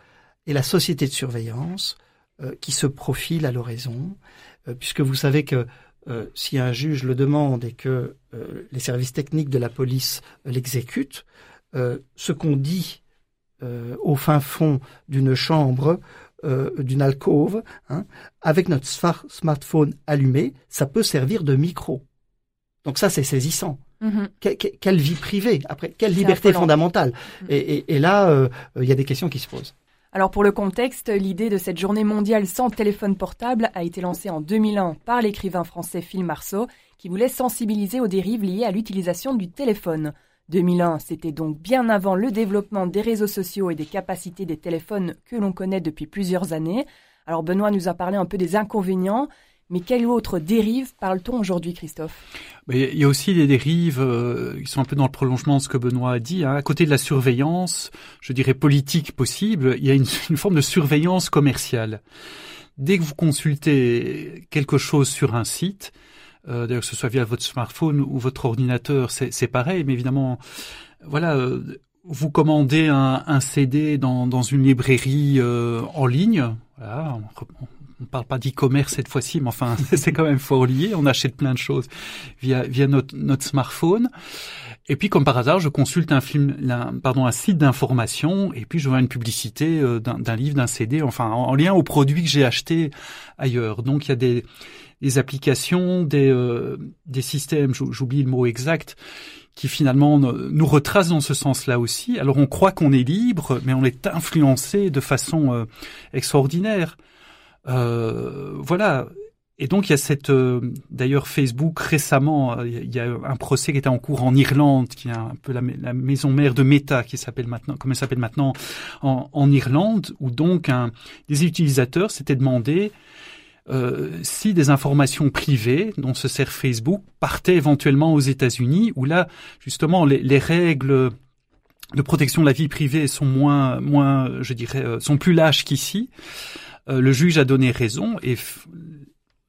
et la société de surveillance euh, qui se profile à l'horizon, euh, puisque vous savez que euh, si un juge le demande et que les services techniques de la police l'exécutent, ce qu'on dit au fin fond d'une chambre d'une alcôve, hein, avec notre smartphone allumé, ça peut servir de micro. Donc ça, c'est saisissant. Mm-hmm. quelle vie privée Après, quelle liberté fondamentale mm. et, là, euh, il y a des questions qui se posent. Alors pour le contexte, l'idée de cette journée mondiale sans téléphone portable a été lancée en 2001 par l'écrivain français Phil Marceau, qui voulait sensibiliser aux dérives liées à l'utilisation du téléphone. 2001, c'était donc bien avant le développement des réseaux sociaux et des capacités des téléphones que l'on connaît depuis plusieurs années. Alors Benoît nous a parlé un peu des inconvénients, mais quelle autre dérive parle-t-on aujourd'hui, Christophe? Il y a aussi des dérives euh, qui sont un peu dans le prolongement de ce que Benoît a dit. Hein. À côté de la surveillance, je dirais politique possible, il y a une, [laughs] une forme de surveillance commerciale. Dès que vous consultez quelque chose sur un site, euh, d'ailleurs que ce soit via votre smartphone ou votre ordinateur, c'est pareil, mais évidemment, voilà, euh, vous commandez un, un CD dans, dans, une librairie euh, en ligne, voilà, on, parle pas d'e-commerce cette fois-ci, mais enfin, [laughs] c'est quand même fort lié, on achète plein de choses via, via notre, notre smartphone. Et puis, comme par hasard, je consulte un film, pardon, un site d'information, et puis je vois une publicité d'un livre, d'un CD, enfin, en, en, lien au produit que j'ai acheté ailleurs. Donc, il y a des, des applications, des, euh, des systèmes, j'oublie le mot exact, qui finalement nous retrace dans ce sens-là aussi. Alors on croit qu'on est libre, mais on est influencé de façon euh, extraordinaire. Euh, voilà. Et donc il y a cette, euh, d'ailleurs Facebook récemment, euh, il y a un procès qui était en cours en Irlande, qui est un peu la, maison mère de Meta, qui s'appelle maintenant, comme elle s'appelle maintenant en, Irlande, où donc un, des utilisateurs s'étaient demandé euh, si des informations privées dont se sert Facebook partaient éventuellement aux États-Unis, où là justement les, les règles de protection de la vie privée sont moins, moins, je dirais, sont plus lâches qu'ici. Euh, le juge a donné raison et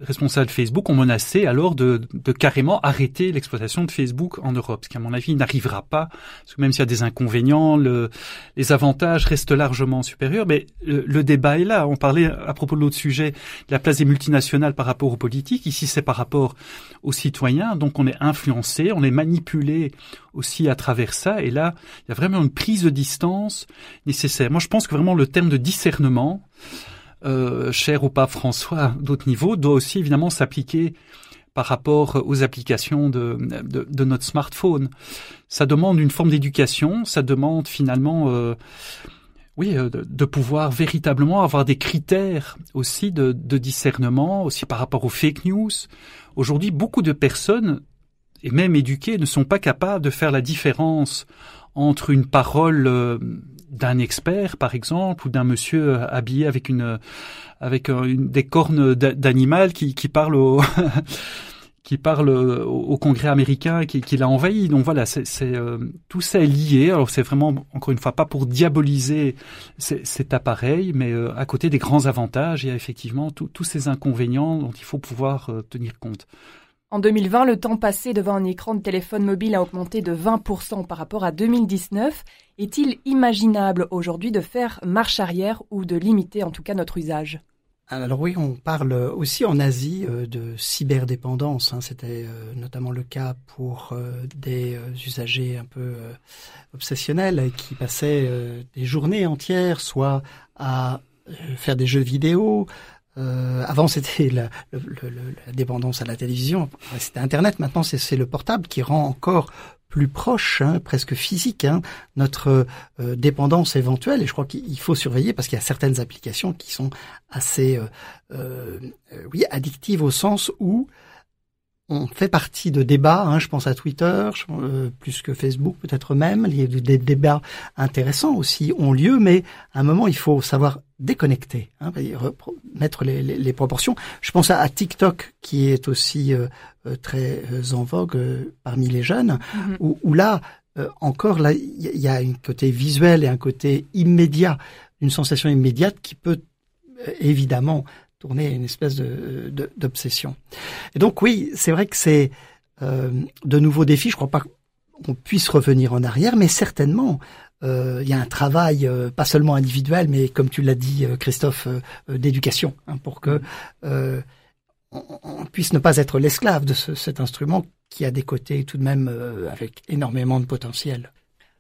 responsables Facebook ont menacé alors de, de carrément arrêter l'exploitation de Facebook en Europe, ce qui à mon avis n'arrivera pas, parce que même s'il y a des inconvénients, le, les avantages restent largement supérieurs, mais le, débat est là. On parlait à propos de l'autre sujet, de la place des multinationales par rapport aux politiques, ici c'est par rapport aux citoyens, donc on est influencé, on est manipulé aussi à travers ça, et là, il y a vraiment une prise de distance nécessaire. Moi je pense que vraiment le terme de discernement, euh, cher au pape François d'autres niveaux, doit aussi évidemment s'appliquer par rapport aux applications de, de, notre smartphone. Ça demande une forme d'éducation, ça demande finalement, euh, oui, euh, de, pouvoir véritablement avoir des critères aussi de, de discernement, aussi par rapport aux fake news. Aujourd'hui, beaucoup de personnes, et même éduquées, ne sont pas capables de faire la différence entre une parole euh, d'un expert, par exemple, ou d'un monsieur euh, habillé avec une avec euh, une, des cornes d'animal qui, qui parle au [laughs] qui parle au, Congrès américain qui, qui l'a envahi. Donc voilà, c'est tout ça est lié. Alors c'est vraiment encore une fois pas pour diaboliser cet appareil, mais à côté des grands avantages, il y a effectivement tous ces inconvénients dont il faut pouvoir tenir compte. En 2020, le temps passé devant un écran de téléphone mobile a augmenté de 20% par rapport à 2019. Est-il imaginable aujourd'hui de faire marche arrière ou de limiter en tout cas notre usage? Alors oui, on parle aussi en Asie euh, de cyberdépendance. Hein. C'était euh, notamment le cas pour euh, des usagers un peu obsessionnels qui passaient des journées entières soit à faire des jeux vidéo, euh, avant, c'était la, la, dépendance à la télévision, c'était Internet. Maintenant, c'est le portable qui rend encore plus proche, hein, presque physique, hein, notre euh, dépendance éventuelle. Et je crois qu'il faut surveiller parce qu'il y a certaines applications qui sont assez, euh, euh oui, addictives au sens où on fait partie de débats, hein, je pense à Twitter, euh, plus que Facebook peut-être même, des débats intéressants aussi ont lieu, mais à un moment il faut savoir déconnecter, hein, mettre les, les, les, proportions. Je pense à, TikTok qui est aussi euh, euh, très en vogue parmi les jeunes, mm-hmm. où, où, là encore là il y a un côté visuel et un côté immédiat, une sensation immédiate qui peut évidemment tourner une espèce de, d'obsession. Et donc oui, c'est vrai que c'est euh, de nouveaux défis. Je crois pas qu'on puisse revenir en arrière, mais certainement euh, il y a un travail euh, pas seulement individuel, mais comme tu l'as dit, euh, Christophe, d'éducation hein, pour que on, puisse ne pas être l'esclave de ce, cet instrument qui a des côtés tout de même avec énormément de potentiel.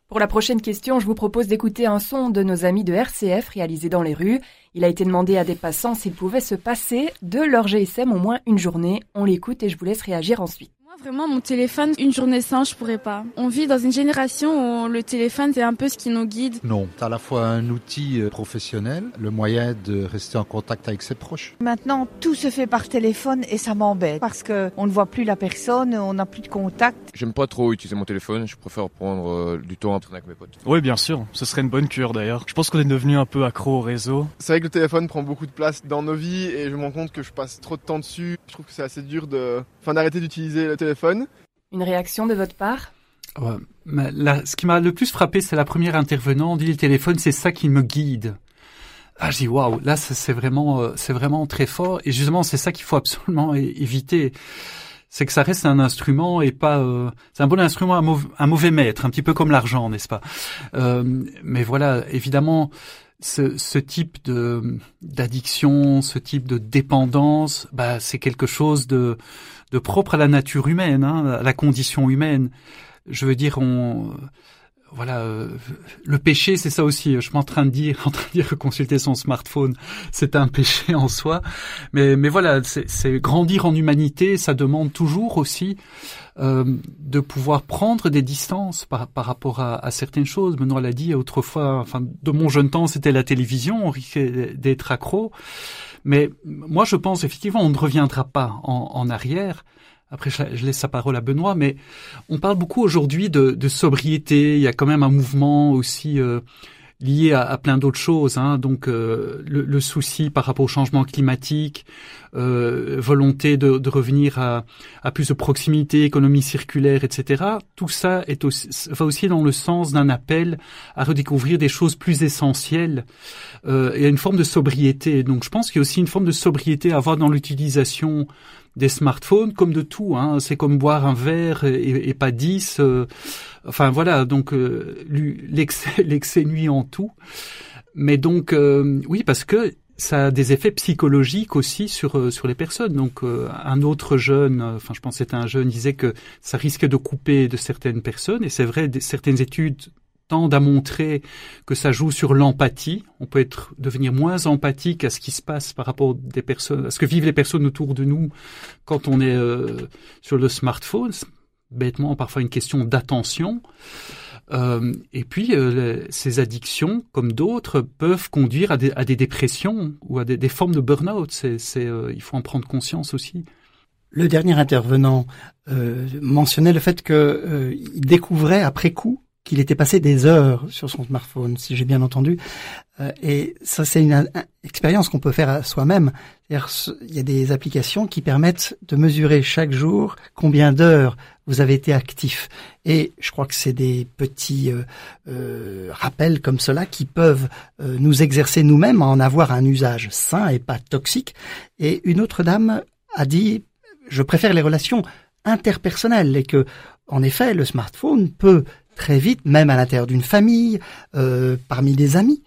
Pour la prochaine question, je vous propose d'écouter un son de nos amis de RCF réalisé dans les rues. Il a été demandé à des passants s'ils pouvaient se passer de leur GSM au moins une journée. On l'écoute et je vous laisse réagir ensuite. Vraiment, mon téléphone, une journée sans, je pourrais pas. On vit dans une génération où le téléphone, c'est un peu ce qui nous guide. Non, c'est à la fois un outil euh, professionnel, le moyen de rester en contact avec ses proches. Maintenant, tout se fait par téléphone et ça m'embête parce que on ne voit plus la personne, on n'a plus de contact. J'aime pas trop utiliser mon téléphone, je préfère prendre euh, du temps à tourner avec mes potes. Oui, bien sûr, ce serait une bonne cure d'ailleurs. Je pense qu'on est devenu un peu accro au réseau. C'est vrai que le téléphone prend beaucoup de place dans nos vies et je me rends compte que je passe trop de temps dessus. Je trouve que c'est assez dur de, enfin, d'arrêter d'utiliser le téléphone. Une réaction de votre part? Ouais, Ce qui m'a le plus frappé, c'est la première intervenante. On dit le téléphone, c'est ça qui me guide. Ah, je dis waouh, là c'est vraiment, euh, c'est vraiment très fort. Et justement, c'est ça qu'il faut absolument éviter. C'est que ça reste un instrument et pas. Euh, c'est un bon instrument, un, un, mauvais maître, un petit peu comme l'argent, n'est-ce pas? Euh, Mais voilà, évidemment, ce, ce, type de d'addiction, ce type de dépendance, bah, c'est quelque chose de de propre à la nature humaine, hein, à la condition humaine. Je veux dire, on, voilà, euh, le péché, c'est ça aussi. Je suis en train de dire, [laughs] en train de dire que consulter son smartphone, c'est un péché en soi. Mais, mais voilà, c'est grandir en humanité. Ça demande toujours aussi euh, de pouvoir prendre des distances par, par rapport à, certaines choses. Benoît l'a dit autrefois. Enfin, de mon jeune temps, c'était la télévision. On risquait d'être accro. Mais moi, je pense effectivement, on ne reviendra pas en, en arrière. Après, je laisse sa parole à Benoît, mais on parle beaucoup aujourd'hui de, de, sobriété. Il y a quand même un mouvement aussi euh, lié à, plein d'autres choses. Hein. Donc, euh, le, le, souci par rapport au changement climatique, euh, volonté de, de revenir à, à, plus de proximité, économie circulaire, etc. Tout ça est aussi, va aussi dans le sens d'un appel à redécouvrir des choses plus essentielles euh, et à une forme de sobriété. Donc, je pense qu'il y a aussi une forme de sobriété à avoir dans l'utilisation des smartphones, comme de tout. Hein. C'est comme boire un verre et, pas dix. Euh, enfin voilà, donc euh, [laughs] l'excès nuit en tout. Mais donc euh, oui, parce que ça a des effets psychologiques aussi sur euh, sur les personnes. Donc un autre jeune, enfin je pense que c'était un jeune, disait que ça risquait de couper de certaines personnes. Et c'est vrai, certaines études tendent à montrer que ça joue sur l'empathie. On peut être devenir moins empathique à ce qui se passe par rapport des personnes, à ce que vivent les personnes autour de nous quand on est euh, sur le smartphone. Bêtement, parfois une question d'attention. Euh, et puis, euh, ces addictions, comme d'autres, peuvent conduire à des, à des, dépressions ou à des, formes de burn-out. C'est, c'est, euh, il faut en prendre conscience aussi. Le dernier intervenant euh, mentionnait le fait qu'il euh, découvrait après coup qu'il était passé des heures sur son smartphone, si j'ai bien entendu. Euh, et ça, c'est une, expérience qu'on peut faire à soi-même. Il y a des applications qui permettent de mesurer chaque jour combien d'heures vous avez été actif. Et je crois que c'est des petits euh, euh, rappels comme cela qui peuvent euh, nous exercer nous-mêmes à en avoir un usage sain et pas toxique. Et une autre dame a dit, je préfère les relations interpersonnelles et que, en effet, le smartphone peut très vite, même à l'intérieur d'une famille, euh, parmi des amis,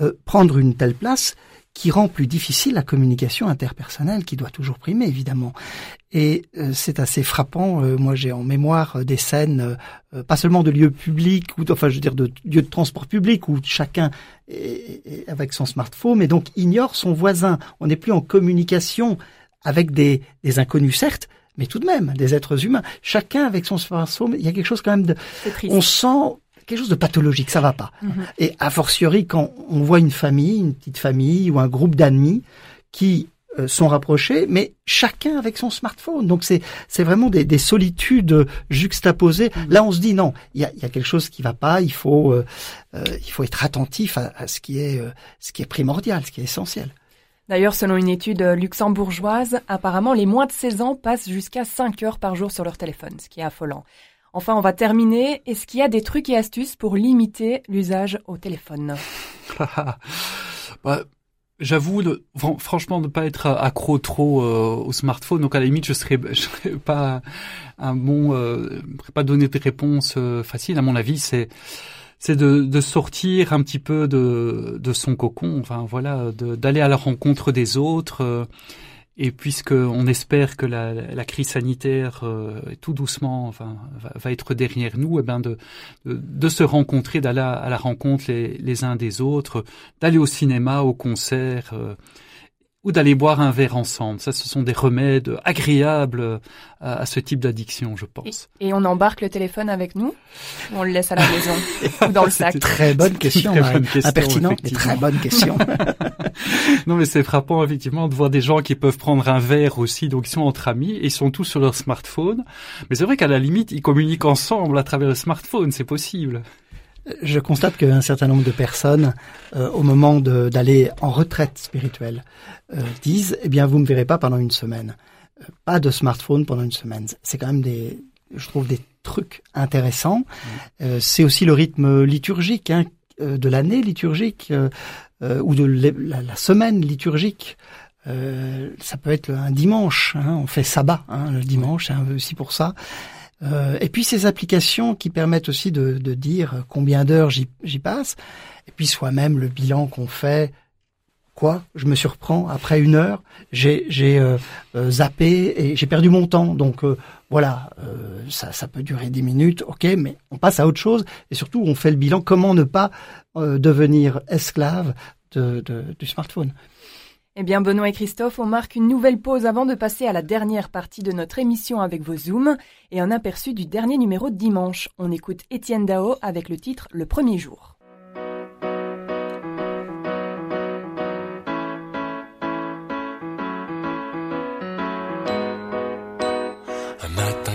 euh, prendre une telle place qui rend plus difficile la communication interpersonnelle qui doit toujours primer évidemment. Et euh, c'est assez frappant. Euh, moi, j'ai en mémoire des scènes, euh, pas seulement de lieux publics, ou enfin, je veux dire, de lieux de transport public où chacun est, est avec son smartphone, mais donc ignore son voisin. On n'est plus en communication avec des, des inconnus, certes, mais tout de même des êtres humains. Chacun avec son smartphone, il y a quelque chose quand même de, on sent quelque chose de pathologique, ça va pas. Mm -hmm. Et a fortiori quand on voit une famille, une petite famille ou un groupe d'amis qui euh, sont rapprochés, mais chacun avec son smartphone. Donc c'est c'est vraiment des, des, solitudes juxtaposées. Mm -hmm. Là, on se dit non, il y a, y a, quelque chose qui va pas. Il faut euh, euh, il faut être attentif à, à ce qui est ce qui est primordial, ce qui est essentiel. D'ailleurs, selon une étude luxembourgeoise, apparemment les moins de 16 ans passent jusqu'à 5 heures par jour sur leur téléphone, ce qui est affolant. Enfin, on va terminer. Est-ce qu'il y a des trucs et astuces pour limiter l'usage au téléphone? [laughs] Bah, J'avoue, franchement, ne pas être accro trop euh, au smartphone. Donc, à la limite, je serais, [laughs] je serais pas un bon, euh, pas donner de réponse euh, facile. À mon avis, c'est c'est de, sortir un petit peu de, son cocon. Enfin, voilà, d'aller à la rencontre des autres. Euh, et puisqu'on espère que la, crise sanitaire euh, tout doucement enfin, va, être derrière nous, et eh ben de, se rencontrer, d'aller à la rencontre les, les uns des autres, d'aller au cinéma, au concert, euh, ou d'aller boire un verre ensemble. Ça, ce sont des remèdes agréables à, à ce type d'addiction, je pense. Et, et, on embarque le téléphone avec nous ou on le laisse à la maison [laughs] ou dans le sac Très bonne question, très bonne question impertinente, mais très bonne question. [laughs] non, mais c'est frappant effectivement de voir des gens qui peuvent prendre un verre aussi, donc ils sont entre amis et ils sont tous sur leur smartphone. Mais c'est vrai qu'à la limite, ils communiquent ensemble à travers le smartphone, c'est possible. Je constate qu'un certain nombre de personnes, euh, au moment d'aller en retraite spirituelle, euh, disent "Eh bien, vous me verrez pas pendant une semaine, euh, pas de smartphone pendant une semaine." C'est quand même des, je trouve, des trucs intéressants. Mmh. C'est aussi le rythme liturgique hein, de l'année liturgique ou de la, la semaine liturgique. Euh, ça peut être un dimanche, hein, on fait sabbat hein, le dimanche, c'est aussi pour ça. Euh, et puis ces applications qui permettent aussi de, de dire combien d'heures j'y passe, et puis soi-même le bilan qu'on fait quoi Je me surprends après une heure, j'ai j'ai euh, euh, zappé et j'ai perdu mon temps. Donc euh, voilà, ça ça peut durer dix minutes, ok, mais on passe à autre chose et surtout on fait le bilan. Comment ne pas devenir esclave de, du smartphone eh bien, Benoît et Christophe, on marque une nouvelle pause avant de passer à la dernière partie de notre émission avec vos Zooms et un aperçu du dernier numéro de dimanche. On écoute Étienne Dao avec le titre Le premier jour.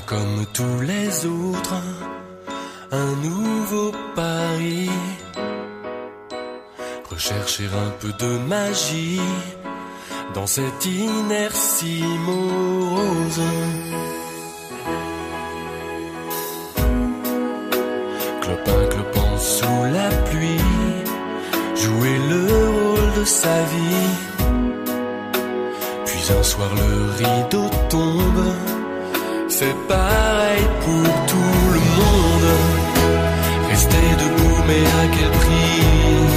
comme tous les autres, un nouveau pari. Rechercher un peu de magie dans cette inertie morose. Clopin, clopin sous la pluie, jouer le rôle de sa vie. Puis un soir le rideau tombe c'est pareil pour tout le monde. Rester debout, mais à quel prix?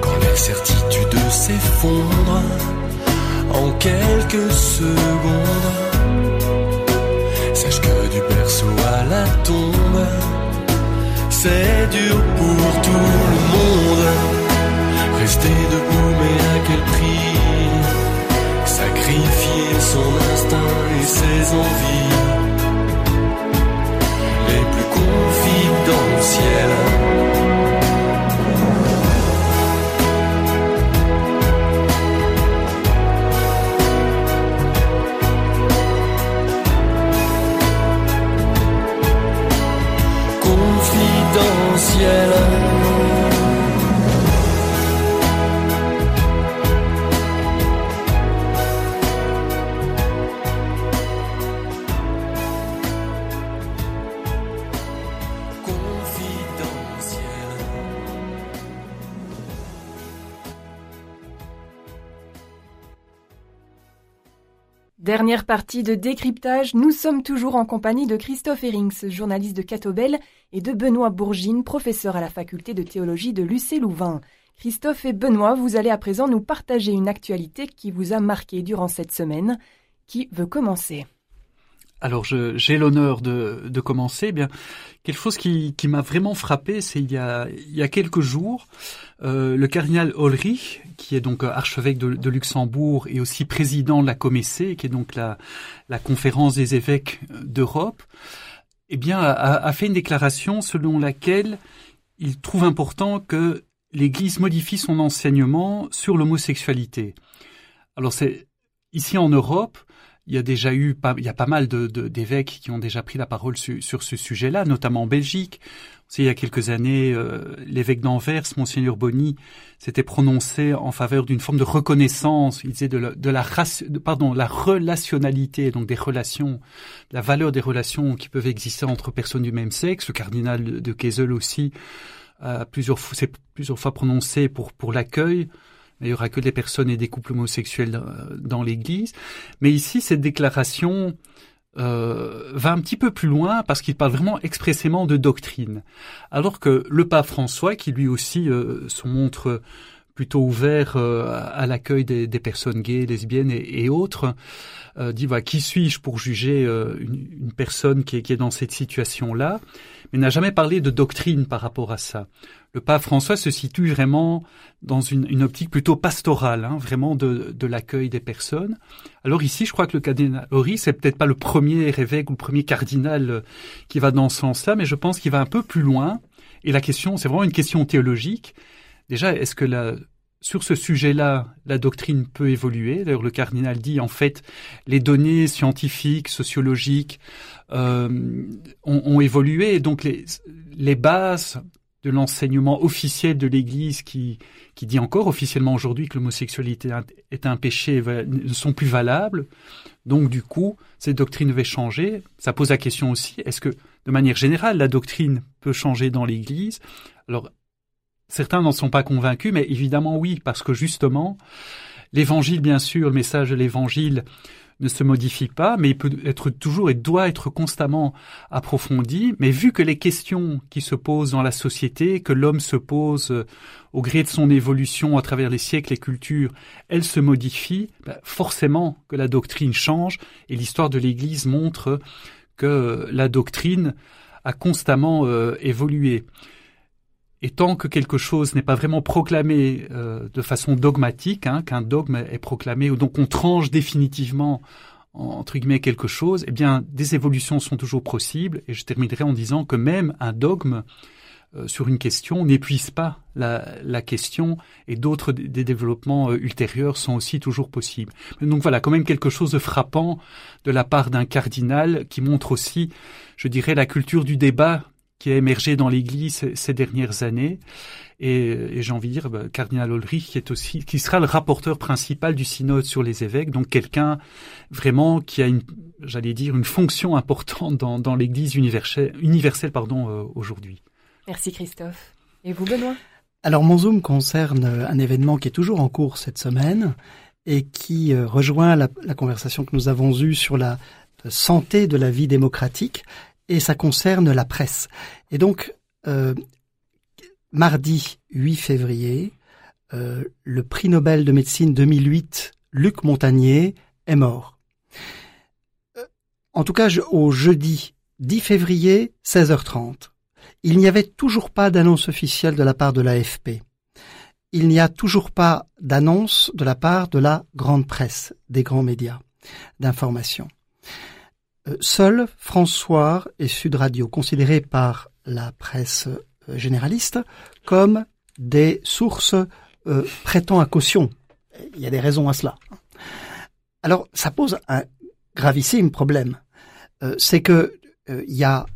Quand les certitudes s'effondrent en quelques secondes. Sache que du berceau à la tombe, c'est dur pour tout le monde. Rester debout, mais à quel prix? Sacrifier son instinct et ses envies partie de décryptage, nous sommes toujours en compagnie de Christophe Herings, journaliste de Catobel, et de Benoît Bourgine, professeur à la faculté de théologie de l'UC-Louvain. Christophe et Benoît, vous allez à présent nous partager une actualité qui vous a marqué durant cette semaine. Qui veut commencer? Alors j'ai l'honneur de, commencer. Eh bien, quelque chose qui, qui m'a vraiment frappé, c'est il y a, il y a quelques jours, euh, le cardinal Ulrich, qui est donc archevêque de, de, Luxembourg et aussi président de la Comessée, qui est donc la, la conférence des évêques d'Europe, eh bien, a, a, fait une déclaration selon laquelle il trouve important que l'Église modifie son enseignement sur l'homosexualité. Alors c'est ici en Europe, il y a déjà eu, pas, il y a pas mal de, d'évêques qui ont déjà pris la parole sur ce sujet-là, notamment en Belgique. il y a quelques années, euh, l'évêque d'Anvers, monseigneur Bonny, s'était prononcé en faveur d'une forme de reconnaissance. Il disait de la, de la pardon, la relationnalité, donc des relations, la valeur des relations qui peuvent exister entre personnes du même sexe. Le cardinal de Kessel aussi a plusieurs, s'est plusieurs fois prononcé pour pour l'accueil il n'y aura que des personnes et des couples homosexuels dans l'Église. Mais ici, cette déclaration euh, va un petit peu plus loin parce qu'il parle vraiment expressément de doctrine. Alors que le pape François, qui lui aussi euh, se montre plutôt ouvert euh, à l'accueil des, personnes gays, lesbiennes et, autres, dit qui suis-je pour juger une, personne qui est, qui est dans cette situation-là, mais n'a jamais parlé de doctrine par rapport à ça. Le pape François se situe vraiment dans une, optique plutôt pastorale, hein, vraiment de, l'accueil des personnes. Alors ici, je crois que le cardinal Horry, c'est peut-être pas le premier évêque ou le premier cardinal qui va dans ce sens-là, mais je pense qu'il va un peu plus loin. Et la question, c'est vraiment une question théologique. Déjà, est-ce que la, sur ce sujet-là, la doctrine peut évoluer? D'ailleurs, le cardinal dit en fait, les données scientifiques, sociologiques euh, ont, ont, évolué, donc les, les bases l'enseignement officiel de l'Église qui, qui dit encore officiellement aujourd'hui que l'homosexualité est un péché ne sont plus valables. Donc du coup, ces doctrines devaient changer. Ça pose la question aussi, est-ce que de manière générale, la doctrine peut changer dans l'Église? Alors, certains n'en sont pas convaincus, mais évidemment oui, parce que justement, l'Évangile, bien sûr, le message de l'Évangile ne se modifie pas, mais il peut être toujours et doit être constamment approfondi. Mais vu que les questions qui se posent dans la société, que l'homme se pose euh, au gré de son évolution à travers les siècles et cultures, elles se modifient, ben, forcément que la doctrine change, et l'histoire de l'Église montre que la doctrine a constamment euh, évolué. Et tant que quelque chose n'est pas vraiment proclamé euh, de façon dogmatique, hein, qu'un dogme est proclamé, ou donc on tranche définitivement entre guillemets quelque chose, eh bien des évolutions sont toujours possibles. Et je terminerai en disant que même un dogme euh, sur une question n'épuise pas la, la, question et d'autres des développements euh, ultérieurs sont aussi toujours possibles. Donc voilà, quand même quelque chose de frappant de la part d'un cardinal qui montre aussi, je dirais, la culture du débat qui a émergé dans l'Église ces dernières années. Et, et j'ai envie de dire, bah, cardinal Ulrich, qui est aussi, qui sera le rapporteur principal du synode sur les évêques, donc quelqu'un vraiment qui a une, j'allais dire, une fonction importante dans, dans l'Église universelle, universelle pardon, euh, aujourd'hui. Merci Christophe. Et vous, Benoît? Alors mon zoom concerne un événement qui est toujours en cours cette semaine et qui euh, rejoint la, la conversation que nous avons eue sur la santé de la vie démocratique et ça concerne la presse. Et donc, euh, mardi 8 février, euh, le prix Nobel de médecine 2008, Luc Montagnier, est mort. Euh, en tout cas, au jeudi 10 février, 16h30, il n'y avait toujours pas d'annonce officielle de la part de l'AFP. Il n'y a toujours pas d'annonce de la part de la grande presse, des grands médias d'information. Euh, Seuls François et Sud Radio, considérés par la presse euh, généraliste comme des sources euh, prêtant à caution. Il y a des raisons à cela. Alors, ça pose un gravissime problème. c'est que il y a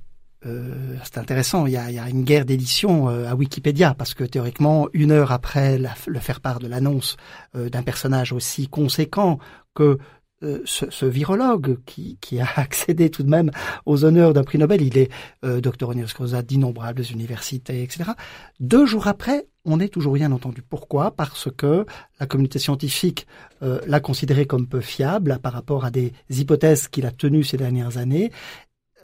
c'est intéressant, il y a, une guerre d'édition à Wikipédia, parce que théoriquement, une heure après le faire part de l'annonce d'un personnage aussi conséquent que euh, ce, virologue qui, qui, a [laughs] accédé tout de même aux honneurs d'un prix Nobel, il est euh, docteur honoris d'innombrables universités, etc. Deux jours après, on n'est toujours rien entendu. Pourquoi? Parce que la communauté scientifique euh, l'a considéré comme peu fiable par rapport à des hypothèses qu'il a tenues ces dernières années.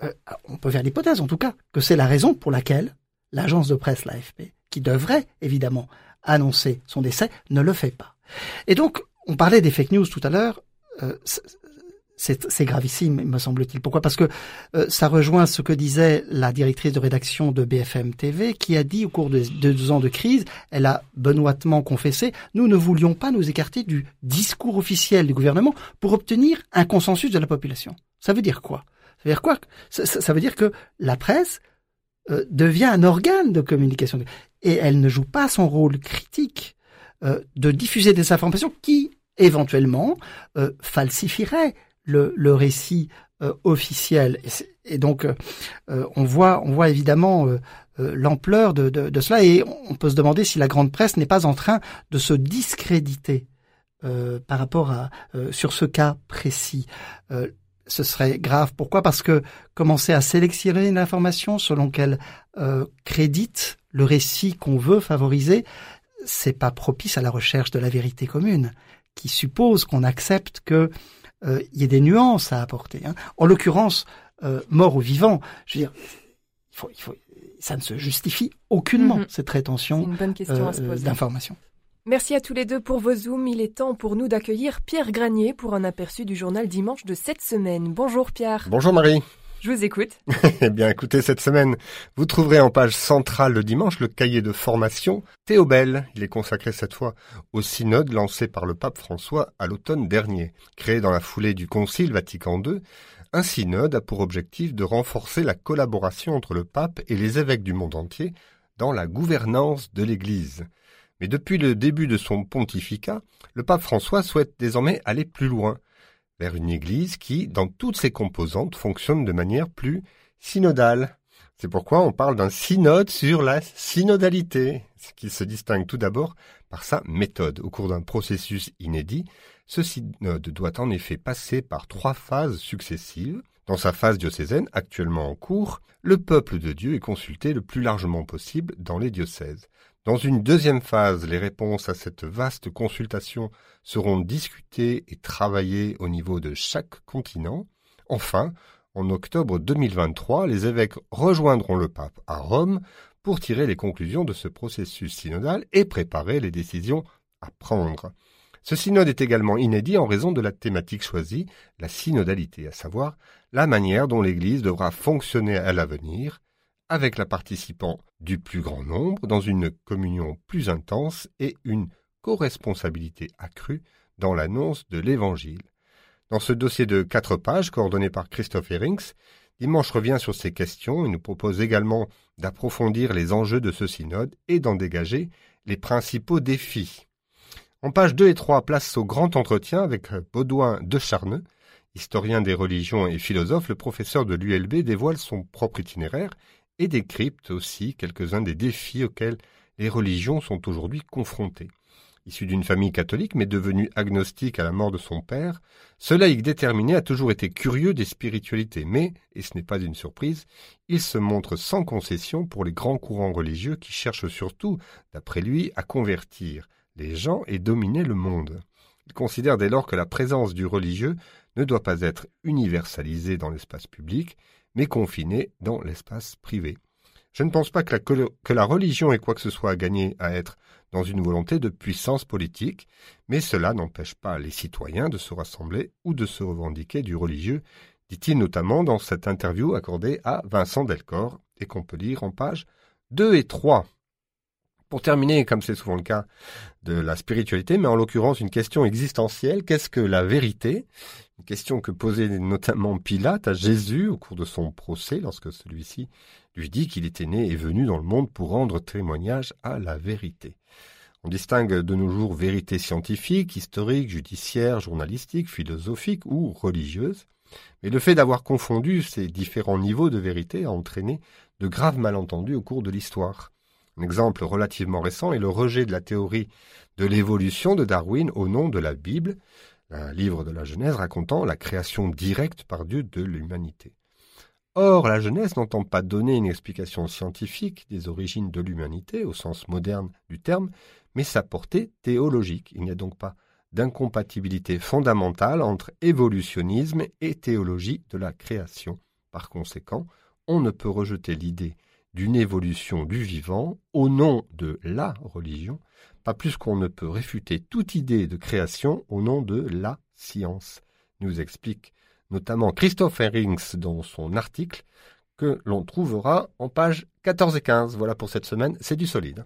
Euh, on peut faire l'hypothèse, en tout cas, que c'est la raison pour laquelle l'agence de presse, l'AFP, qui devrait évidemment annoncer son décès, ne le fait pas. Et donc, on parlait des fake news tout à l'heure. Euh, c'est gravissime, me semble-t-il. Pourquoi? Parce que euh, ça rejoint ce que disait la directrice de rédaction de BFM TV, qui a dit au cours de deux ans de crise, elle a benoîtement confessé, nous ne voulions pas nous écarter du discours officiel du gouvernement pour obtenir un consensus de la population. Ça veut dire quoi? Ça veut dire quoi? Ça, veut dire que la presse euh, devient un organe de communication et elle ne joue pas son rôle critique euh, de diffuser des informations qui éventuellement euh, falsifierait le, le récit euh, officiel. Et, donc, euh, on voit, on voit évidemment l'ampleur de, de, de, cela, et on peut se demander si la grande presse n'est pas en train de se discréditer par rapport à sur ce cas précis. ce serait grave. Pourquoi? Parce que commencer à sélectionner l'information selon qu'elle crédite le récit qu'on veut favoriser, c'est pas propice à la recherche de la vérité commune qui suppose qu'on accepte qu'il euh, y ait des nuances à apporter. Hein. En l'occurrence, euh, mort ou vivant, je veux dire, il faut, il faut, ça ne se justifie aucunement, mm-hmm. cette rétention euh, d'informations. Merci à tous les deux pour vos zooms. Il est temps pour nous d'accueillir Pierre Granier pour un aperçu du journal dimanche de cette semaine. Bonjour Pierre. Bonjour Marie. Je vous écoute. [laughs] eh bien, écoutez, cette semaine, vous trouverez en page centrale le dimanche le cahier de formation Théobel. Il est consacré cette fois au synode lancé par le pape François à l'automne dernier. Créé dans la foulée du Concile Vatican II, un synode a pour objectif de renforcer la collaboration entre le pape et les évêques du monde entier dans la gouvernance de l'Église. Mais depuis le début de son pontificat, le pape François souhaite désormais aller plus loin, vers une Église qui, dans toutes ses composantes, fonctionne de manière plus synodale. C'est pourquoi on parle d'un synode sur la synodalité, ce qui se distingue tout d'abord par sa méthode. Au cours d'un processus inédit, ce synode doit en effet passer par trois phases successives. Dans sa phase diocésaine, actuellement en cours, le peuple de Dieu est consulté le plus largement possible dans les diocèses. Dans une deuxième phase, les réponses à cette vaste consultation seront discutées et travaillées au niveau de chaque continent. Enfin, en octobre 2023, les évêques rejoindront le pape à Rome pour tirer les conclusions de ce processus synodal et préparer les décisions à prendre. Ce synode est également inédit en raison de la thématique choisie, la synodalité, à savoir la manière dont l'Église devra fonctionner à l'avenir, avec la participant du plus grand nombre dans une communion plus intense et une co-responsabilité accrue dans l'annonce de l'Évangile. Dans ce dossier de quatre pages coordonné par Christophe Herings, Dimanche revient sur ces questions et nous propose également d'approfondir les enjeux de ce synode et d'en dégager les principaux défis. En pages 2 et 3, place au grand entretien avec Baudouin de Charneux, historien des religions et philosophe, le professeur de l'ULB dévoile son propre itinéraire et décrypte aussi quelques-uns des défis auxquels les religions sont aujourd'hui confrontées. Issu d'une famille catholique mais devenu agnostique à la mort de son père, ce laïc déterminé a toujours été curieux des spiritualités, mais, et ce n'est pas une surprise, il se montre sans concession pour les grands courants religieux qui cherchent surtout, d'après lui, à convertir les gens et dominer le monde. Il considère dès lors que la présence du religieux ne doit pas être universalisée dans l'espace public, mais confinée dans l'espace privé. Je ne pense pas que la, que la, religion ait quoi que ce soit à gagner à être dans une volonté de puissance politique, mais cela n'empêche pas les citoyens de se rassembler ou de se revendiquer du religieux, dit-il notamment dans cette interview accordée à Vincent Delcor et qu'on peut lire en pages 2 et 3. Pour terminer, comme c'est souvent le cas de la spiritualité, mais en l'occurrence une question existentielle, qu'est-ce que la vérité? Une question que posait notamment Pilate à Jésus au cours de son procès lorsque celui-ci lui dit qu'il était né et venu dans le monde pour rendre témoignage à la vérité. On distingue de nos jours vérité scientifique, historique, judiciaire, journalistique, philosophique ou religieuse, mais le fait d'avoir confondu ces différents niveaux de vérité a entraîné de graves malentendus au cours de l'histoire. Un exemple relativement récent est le rejet de la théorie de l'évolution de Darwin au nom de la Bible, un livre de la Genèse racontant la création directe par Dieu de l'humanité. Or, la Genèse n'entend pas donner une explication scientifique des origines de l'humanité au sens moderne du terme, mais sa portée théologique. Il n'y a donc pas d'incompatibilité fondamentale entre évolutionnisme et théologie de la création. Par conséquent, on ne peut rejeter l'idée d'une évolution du vivant au nom de la religion, pas plus qu'on ne peut réfuter toute idée de création au nom de la science, nous explique notamment Christophe Herrings dans son article que l'on trouvera en page 14 et 15. Voilà pour cette semaine, c'est du solide.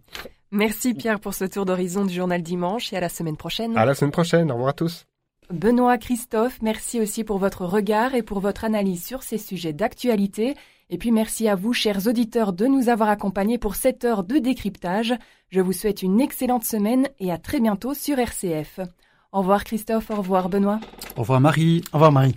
Merci Pierre pour ce tour d'horizon du journal dimanche et à la semaine prochaine. À la semaine prochaine, au revoir à tous. Benoît, Christophe, merci aussi pour votre regard et pour votre analyse sur ces sujets d'actualité. Et puis merci à vous, chers auditeurs, de nous avoir accompagnés pour cette heure de décryptage. Je vous souhaite une excellente semaine et à très bientôt sur RCF. Au revoir Christophe, au revoir Benoît. Au revoir Marie. Au revoir Marie.